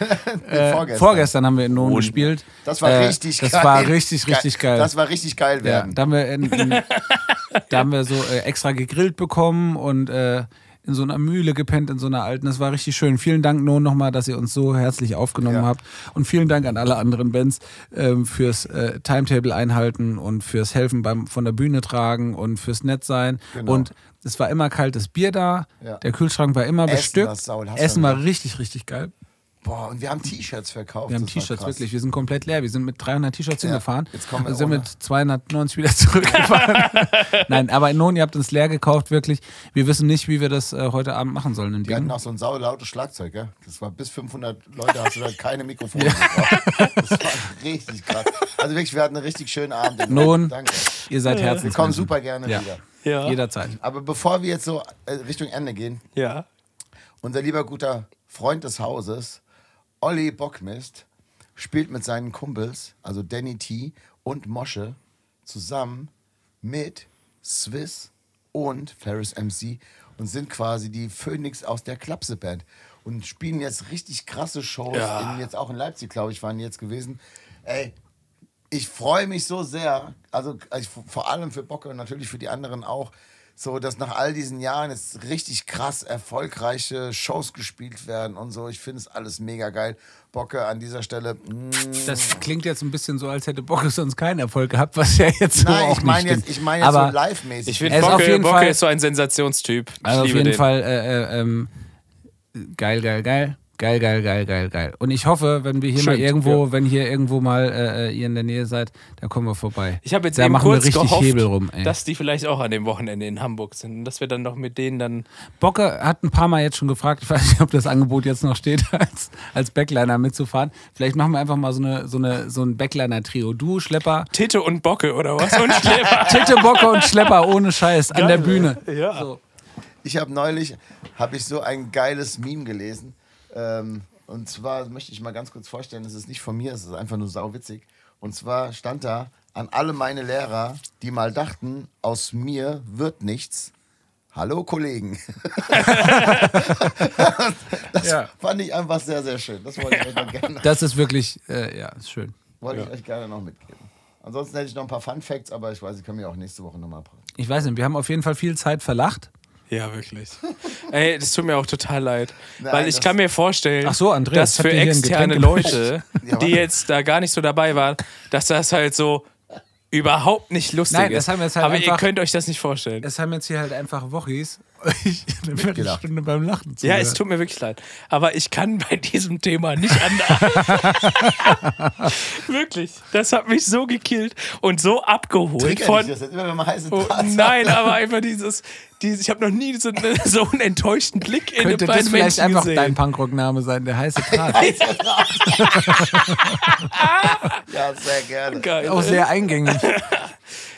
Äh, vorgestern. vorgestern. haben wir in Non gespielt. Das war Äh, richtig das geil. Das war richtig, richtig geil. Das war richtig geil ja, werden. da haben wir, in, in, da haben wir so äh, extra gegrillt bekommen und äh, in so einer Mühle gepennt, in so einer alten. Das war richtig schön. Vielen Dank, Non, nochmal, dass ihr uns so herzlich aufgenommen Ja. habt. Und vielen Dank an alle anderen Bands ähm, fürs äh, Timetable einhalten und fürs Helfen beim von der Bühne tragen und fürs Nettsein. Genau. Und es war immer kaltes Bier da. Ja. Der Kühlschrank war immer Essen bestückt. Essen war richtig, richtig geil. Boah, und wir haben T-Shirts verkauft. Wir haben T-Shirts, wirklich. Wir sind komplett leer. Wir sind mit 300 T-Shirts Ja, hingefahren. jetzt kommen wir und sind ohne. mit 290 wieder zurückgefahren. Nein, aber Non, ihr habt uns leer gekauft, wirklich. Wir wissen nicht, wie wir das äh, heute Abend machen sollen in Die hatten auch so ein saulautes Schlagzeug, ja? Das war bis 500 Leute, hast du da keine Mikrofone gebraucht. Das war richtig krass. Also wirklich, wir hatten einen richtig schönen Abend. in Non, Danke. ihr seid Wir herzlich kommen super gerne Ja. wieder. Ja. Jederzeit. Aber bevor wir jetzt so äh, Richtung Ende gehen, Ja. unser lieber guter Freund des Hauses, Olli Bockmist, spielt mit seinen Kumpels, also Danny T und Mosche, zusammen mit Swiss und Ferris MC und sind quasi die Phoenix aus der Klapse-Band und spielen jetzt richtig krasse Shows, Ja. in, jetzt auch in Leipzig, glaube ich, waren die jetzt gewesen. Ey, ich freue mich so sehr, also ich, vor allem für Bocke und natürlich für die anderen auch, so dass nach all diesen Jahren jetzt richtig krass erfolgreiche Shows gespielt werden und so. Ich finde es alles mega geil. Bocke an dieser Stelle. mm, Das klingt jetzt ein bisschen so, als hätte Bocke sonst keinen Erfolg gehabt, was ja jetzt so Nein, auch ich meine nicht jetzt, stimmt. ich meine jetzt Aber so live-mäßig. Ich finde, Er ist auf Bocke, jeden Bocke Fall- ist so ein Sensationstyp. Ich Also auf jeden den. Fall äh, äh, ähm, geil, geil, geil. Geil, geil, geil, geil, geil. Und ich hoffe, wenn wir hier Schön, mal irgendwo, ja. wenn hier irgendwo mal äh, ihr in der Nähe seid, dann kommen wir vorbei. Ich habe jetzt da eben machen kurz wir richtig gehofft, Hebel rum, ey. dass die vielleicht auch an dem Wochenende in Hamburg sind und dass wir dann noch mit denen dann. Bocke hat ein paar Mal jetzt schon gefragt, ich weiß nicht, ob das Angebot jetzt noch steht, als, als Backliner mitzufahren. Vielleicht machen wir einfach mal so, eine, so, eine, so ein Backliner-Trio. Du, Schlepper, Titte und Bocke oder was? Und Schlepper. Titte, Bocke und Schlepper ohne Scheiß an der Bühne. Ja. So. Ich habe neulich hab ich so ein geiles Meme gelesen. Ähm, und zwar möchte ich mal ganz kurz vorstellen, es ist nicht von mir, es ist einfach nur sauwitzig. Und zwar stand da an alle meine Lehrer, die mal dachten, aus mir wird nichts. Hallo Kollegen. das Ja. fand ich einfach sehr, sehr schön. Das wollte ich euch noch gerne, Das ist wirklich, äh, ja, ist schön. wollte ich euch gerne noch mitgeben. Ansonsten hätte ich noch ein paar Fun Facts, aber ich weiß, ich kann mir auch nächste Woche nochmal Ich weiß nicht, wir haben auf jeden Fall viel Zeit verlacht. Ja, wirklich. Ey, das tut mir auch total leid. Nein, weil ich das- kann mir vorstellen, Ach so, Andreas, dass für externe? Leute, Ja, die jetzt da gar nicht so dabei waren, dass das halt so überhaupt nicht lustig Nein, ist. das haben wir jetzt halt aber ihr könnt euch das nicht vorstellen. Es haben jetzt hier halt einfach Wochis ich eine Viertelstunde beim Lachen zu Ja, es tut mir wirklich leid. Aber ich kann bei diesem Thema nicht anders. wirklich. Das hat mich so gekillt und so abgeholt Trigger von. dich das jetzt immer, wenn man heiße Oh, nein, aber einfach dieses, dieses ich habe noch nie so, so einen enttäuschten Blick in Könnte bei das vielleicht Menschen einfach gesehen. dein Punkrock-Name sein, der heiße Draht? Ja, sehr gerne. Geil. Auch sehr eingängig.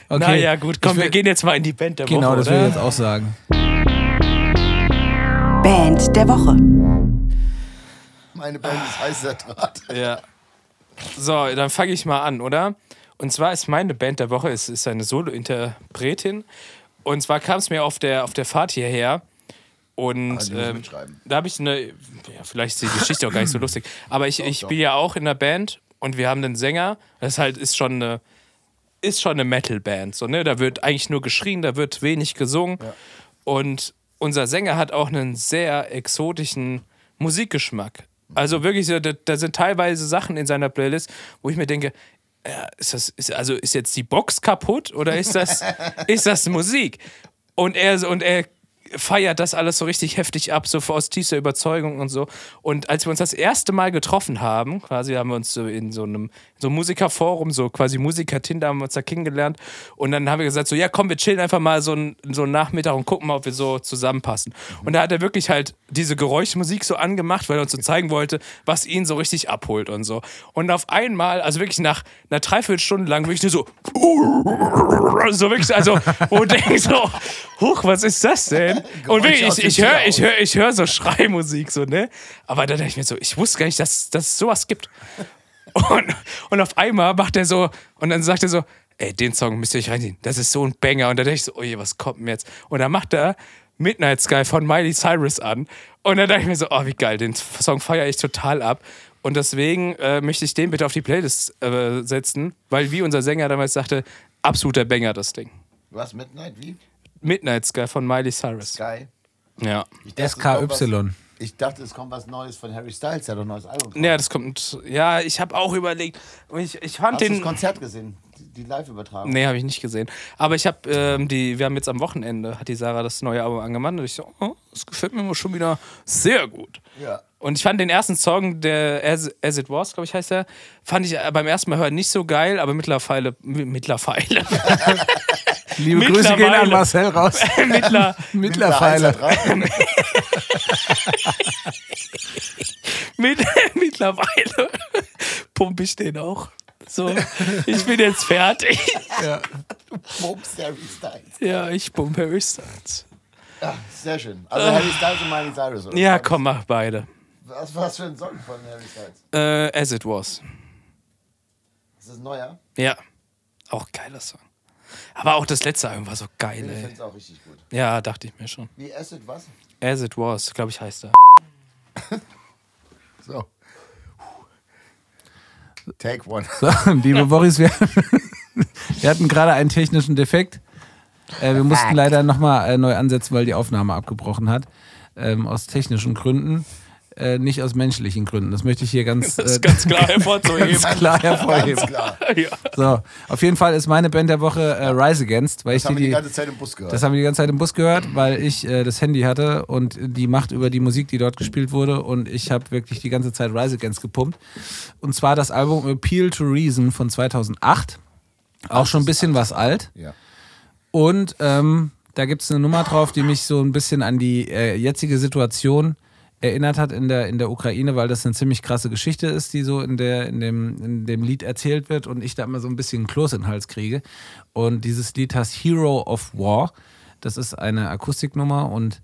Okay. Naja, gut, komm, will- wir gehen jetzt mal in die Band der Genau, Woche. das will ich jetzt auch sagen. Band der Woche. Meine Band ist heißer Draht. Ja. So, dann fange ich mal an, oder? Und zwar ist meine Band der Woche, es ist eine Solo-Interpretin. Und zwar kam es mir auf der, auf der Fahrt hierher. Und muss ähm, da habe ich eine, ja, vielleicht ist die Geschichte auch gar nicht so lustig, aber ich, ich doch. bin ja auch in der Band und wir haben einen Sänger. Das halt ist schon eine, ist schon eine Metal-Band. So, ne? Da wird eigentlich nur geschrien, da wird wenig gesungen. Und unser Sänger hat auch einen sehr exotischen Musikgeschmack. Also wirklich, so, da, da sind teilweise Sachen in seiner Playlist, wo ich mir denke, ja, ist das, ist, also ist jetzt die Box kaputt oder ist das, ist das Musik? Und er, und er feiert das alles so richtig heftig ab, so aus tiefster Überzeugung und so. Und als wir uns das erste Mal getroffen haben, quasi haben wir uns so in so einem so Musikerforum, so quasi Musiker-Tinder haben wir uns da kennengelernt. Und dann haben wir gesagt, so, ja komm, wir chillen einfach mal so einen, so einen Nachmittag und gucken mal, ob wir so zusammenpassen. Und da hat er wirklich halt diese Geräuschmusik so angemacht, weil er uns so zeigen wollte, was ihn so richtig abholt und so. Und auf einmal, also wirklich nach einer Dreiviertelstunde lang, wirklich nur so, so wirklich, also, wo du denkst so, huch, was ist das denn? Und wirklich, ich, ich höre ich hör, ich hör so Schreimusik, so, ne? Aber da dachte ich mir so, ich wusste gar nicht, dass, dass es sowas gibt. Und, und auf einmal macht er so, und dann sagt er so, ey, den Song müsst ihr euch reinziehen, das ist so ein Banger. Und da dachte ich so, oh je, was kommt denn jetzt? Und dann macht er Midnight Sky von Miley Cyrus an. Und dann dachte ich mir so, oh, wie geil, den Song feiere ich total ab. Und deswegen äh, möchte ich den bitte auf die Playlist äh, setzen, weil wie unser Sänger damals sagte, absoluter Banger das Ding. Was, Midnight, wie? Midnight Sky von Miley Cyrus. Geil. Ja. Dachte, SKY. Ich dachte, es kommt was Neues von Harry Styles, der hat doch ein neues Album. Ja, das kommt. Ja, ich habe auch überlegt. Ich, ich fand Hast du den. das Konzert gesehen? Die, Live-Übertragung? Nee, habe ich nicht gesehen. Aber ich habe ähm, die, wir haben jetzt am Wochenende, hat die Sarah das neue Album angemacht und ich so, oh, das gefällt mir schon wieder sehr gut. Ja. Und ich fand den ersten Song, der As, As It Was, glaube ich, heißt der, fand ich äh, beim ersten Mal hören nicht so geil, aber mittlerweile, mi- mittlerweile, Liebe Grüße gehen an. Marcel raus. mittler, Mittlerweile. Heißer Draht. mit, mittlerweile pumpe ich den auch. So, ich bin jetzt fertig. Bums, Harry Styles. Ja, ich pumpe Harry Styles. Ja, sehr schön. Also Harry Styles und Miley Cyrus, oder? Ja, komm, mach beide. Was, was für ein Song von Harry Styles? Äh, As It Was. Ist das ein neuer? Ja, auch geiler Song. Aber auch das letzte Album war so geil, Ich ey. es auch richtig gut. Ja, dachte ich mir schon. Wie Acid was? As It Was, glaube ich, heißt er. So. Take one. So, liebe Boris, wir, wir hatten gerade einen technischen Defekt. Äh, wir mussten leider nochmal äh, neu ansetzen, weil die Aufnahme abgebrochen hat. Ähm, aus technischen Gründen. Äh, nicht aus menschlichen Gründen. Das möchte ich hier ganz, äh, ganz klar hervorzuheben. ganz klar hervorheben. Ganz klar. ja. So, auf jeden Fall ist meine Band der Woche äh, Rise Against, weil Das ich haben die, wir die ganze Zeit im Bus gehört. das haben wir die ganze Zeit im Bus gehört, weil ich äh, das Handy hatte und die Macht über die Musik, die dort gespielt wurde. Und ich habe wirklich die ganze Zeit Rise Against gepumpt. Und zwar das Album Appeal to Reason von 2008. Auch schon ein bisschen was alt. ja. Und ähm, da gibt es eine Nummer drauf, die mich so ein bisschen an die äh, jetzige Situation erinnert hat in der, in der Ukraine, weil das eine ziemlich krasse Geschichte ist, die so in, der, in, dem, in dem Lied erzählt wird und ich da immer so ein bisschen Kloß in den Hals kriege. Und dieses Lied heißt Hero of War. Das ist eine Akustiknummer und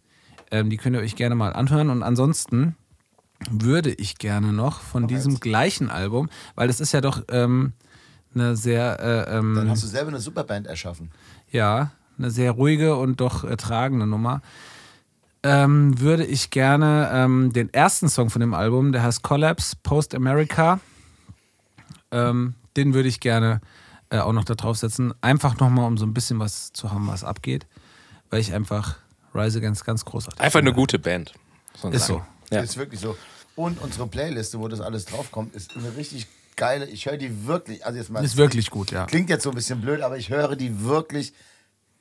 ähm, die könnt ihr euch gerne mal anhören. Und ansonsten würde ich gerne noch von diesem gleichen Album, weil das ist ja doch ähm, eine sehr äh, ähm, Dann hast du selber eine Superband erschaffen. ja, eine sehr ruhige und doch ertragende Nummer. Ähm, würde ich gerne ähm, den ersten Song von dem Album, der heißt Collapse Post America, ähm, den würde ich gerne äh, auch noch da draufsetzen. Einfach nochmal, um so ein bisschen was zu haben, was abgeht. Weil ich einfach Rise Against ganz großartig Einfach eine finde. gute Band. Ist sagen. so. Ja. Ist wirklich so. Und unsere Playliste, wo das alles draufkommt, ist eine richtig geile, ich höre die wirklich, also jetzt mal, Ist wirklich gut, ja. klingt jetzt so ein bisschen blöd, aber ich höre die wirklich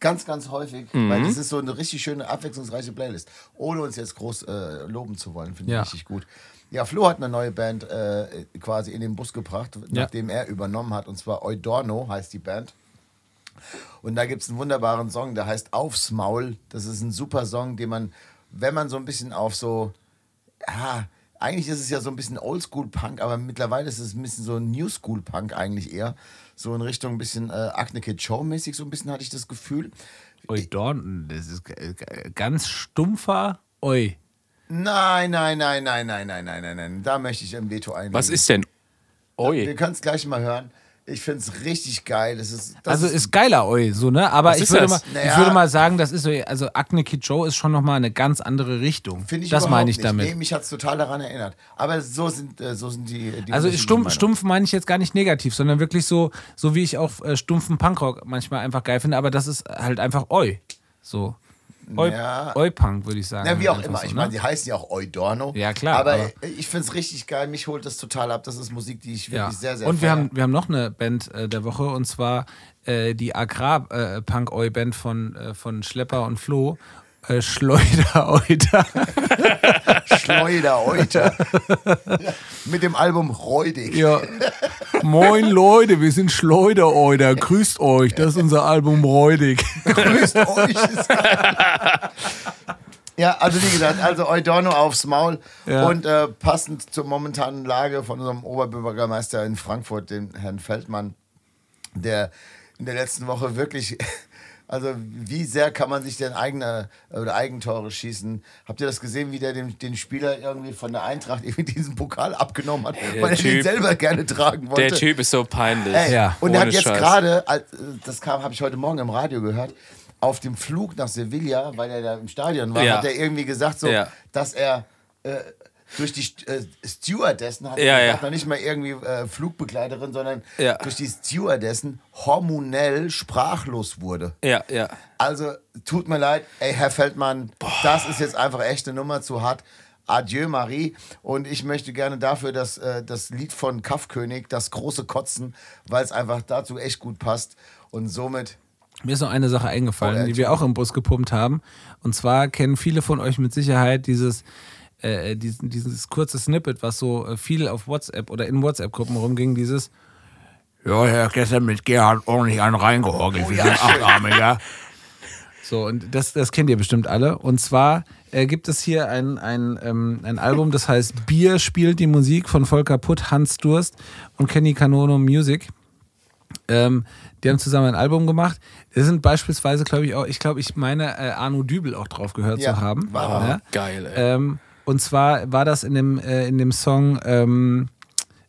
ganz, ganz häufig, Mhm. weil das ist so eine richtig schöne, abwechslungsreiche Playlist. Ohne uns jetzt groß äh, loben zu wollen, finde ich Ja. richtig gut. Ja, Flo hat eine neue Band äh, quasi in den Bus gebracht, Ja. nachdem er übernommen hat, und zwar Eudorno heißt die Band. Und da gibt es einen wunderbaren Song, der heißt Aufs Maul. Das ist ein super Song, den man, wenn man so ein bisschen auf so, ja, eigentlich ist es ja so ein bisschen Oldschool-Punk, aber mittlerweile ist es ein bisschen so New School-Punk eigentlich eher. So in Richtung ein bisschen äh, Acne Kid Show-mäßig, so ein bisschen hatte ich das Gefühl. Oi, Dorn, das ist ganz stumpfer Oi. Nein, nein, nein, nein, nein, nein, nein, nein, nein. Da möchte ich ein Veto einlegen. Was ist denn? Wir Oi. können es gleich mal hören. Ich finde es richtig geil. Es ist, das Also ist geiler Oi, so, ne? Aber ich würde, das? mal, ich Naja. würde mal sagen, das ist so, also Acne Kid Joe ist schon nochmal eine ganz andere Richtung. Finde ich das meine ich nicht. damit. Nee, mich hat es total daran erinnert. Aber so sind, äh, so sind die, die Also stumpf, stumpf meine ich jetzt gar nicht negativ, sondern wirklich so, so wie ich auch äh, stumpfen Punkrock manchmal einfach geil finde, aber das ist halt einfach Oi. So. Oi, Ja. Würde ich sagen. Ja, wie auch immer. so, Ich ne? meine, die heißen ja auch Eudorno. Ja, klar, Aber, aber- ich finde es richtig geil. Mich holt das total ab. Das ist Musik, die ich wirklich Ja. sehr, sehr und wir feier. haben, wir haben noch eine Band äh, der Woche und zwar äh, die Agrar-Punk-Oi-Band von, äh, von Schlepper und Flo. Äh, Schleuder-Euter. Schleuder-Euter. mit dem Album Räudig. ja. Moin Leute, wir sind Schleuder-Euter. Grüßt euch, das ist unser Album Räudig. Grüßt euch. Ja, also wie gesagt, also Eudorno aufs Maul. Ja. Und äh, passend zur momentanen Lage von unserem Oberbürgermeister in Frankfurt, den Herrn Feldmann, der in der letzten Woche wirklich, also wie sehr kann man sich denn eigene oder Eigentore schießen? Habt ihr das gesehen, wie der den, den Spieler irgendwie von der Eintracht irgendwie diesen Pokal abgenommen hat, weil er den selber gerne tragen wollte? Der Typ ist so peinlich. Ey, Ja. und er hat jetzt gerade, das kam, habe ich heute Morgen im Radio gehört, auf dem Flug nach Sevilla, weil er da im Stadion war, Ja. hat er irgendwie gesagt, so, Ja. dass er äh, durch die äh, Stewardessen, hat Ja, er ja. noch nicht mal irgendwie äh, Flugbegleiterin, sondern Ja. durch die Stewardessen hormonell sprachlos wurde. Ja, ja. Also, tut mir leid, ey, Herr Feldmann, das ist jetzt einfach echt eine Nummer zu hart. Adieu, Marie. Und ich möchte gerne dafür das, äh, das Lied von Kaffkönig, das große Kotzen, weil es einfach dazu echt gut passt. Und somit, Mir ist noch eine Sache eingefallen, Oh, die wir auch im Bus gepumpt haben. Und zwar kennen viele von euch mit Sicherheit dieses, äh, diesen, dieses kurze Snippet, was so äh, viel auf WhatsApp oder in WhatsApp-Gruppen rumging, dieses Ja, ich habe gestern mit Gerhard ordentlich einen reingehorgelt, wir sind Achtarmiger. So, und das, das kennt ihr bestimmt alle. Und zwar äh, gibt es hier ein, ein, ähm, ein Album, das heißt Bier spielt die Musik von Volker Putt, Hans Durst und Kenny Canono Music. Ähm, die haben zusammen ein Album gemacht. Da sind beispielsweise, glaube ich, auch, ich glaube, ich meine, äh, Arno Dübel auch drauf gehört Ja, zu haben. er. Ja. Geil, ey. Ähm, und zwar war das in dem, äh, in dem Song ähm,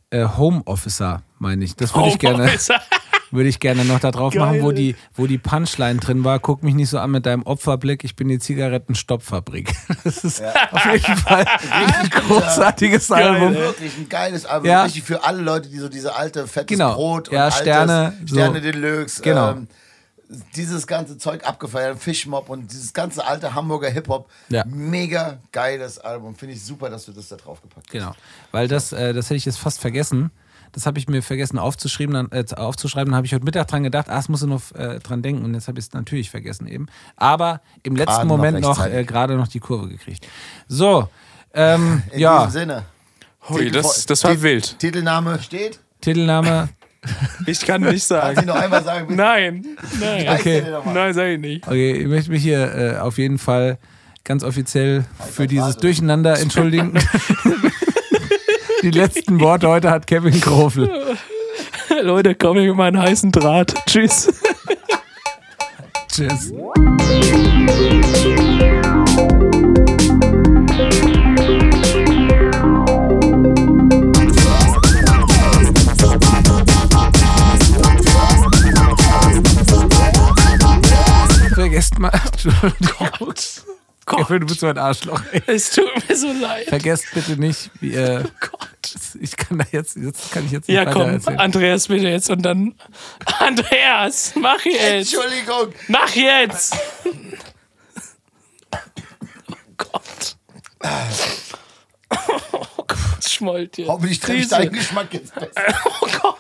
äh, Home Officer, meine ich. Das würde ich gerne, würde ich gerne noch da drauf Geil. machen, wo die, wo die Punchline drin war. Guck mich nicht so an mit deinem Opferblick, ich bin die Zigarettenstoppfabrik. Das ist auf jeden Fall ein großartiges Album. wirklich ein geiles Album. Ja. Richtig für alle Leute, die so diese alte, fettes Genau. Brot und Ja, altes, Sterne, so. Sterne Deluxe. Genau. Ähm, dieses ganze Zeug abgefeiert, Fischmob und dieses ganze alte Hamburger Hip-Hop. Ja. Mega geiles Album. Finde ich super, dass du das da drauf gepackt hast. Genau, weil das, äh, das hätte ich jetzt fast vergessen. Das habe ich mir vergessen aufzuschreiben. Dann, äh, aufzuschreiben. Dann habe ich heute Mittag dran gedacht, ah, es muss ich noch äh, dran denken. Und jetzt habe ich es natürlich vergessen eben. Aber im letzten Gerade noch Moment noch, rechtzeitig. äh, gerade noch die Kurve gekriegt. So, ähm, In ja, diesem Sinne. Hui, das, das war Tit- wild. Titelname steht. Titelname. Ich kann nicht Kannst du sagen. noch einmal sagen? bitte? Nein, nein. Okay. Nein, sag ich nicht. Okay, ich möchte mich hier äh, auf jeden Fall ganz offiziell für dieses Warte. Durcheinander entschuldigen. die letzten Worte heute hat Kevin Krofel. Leute, komm ich mit meinen heißen Draht. Tschüss. Tschüss. Mal. Entschuldigung. Kevin, du bist so ein Arschloch. Ey. Es tut mir so leid. Vergesst bitte nicht, wie, äh, Gott. ich kann da jetzt, jetzt kann ich jetzt nicht Ja, komm, erzählen. Andreas, bitte jetzt und dann. Andreas, mach jetzt! Entschuldigung. Mach jetzt! Oh Gott. Oh Gott, Schmoltchen. Hoffentlich treffe ich deinen Geschmack jetzt besser. Oh Gott.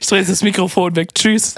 Ich drehe jetzt das Mikrofon weg. Tschüss.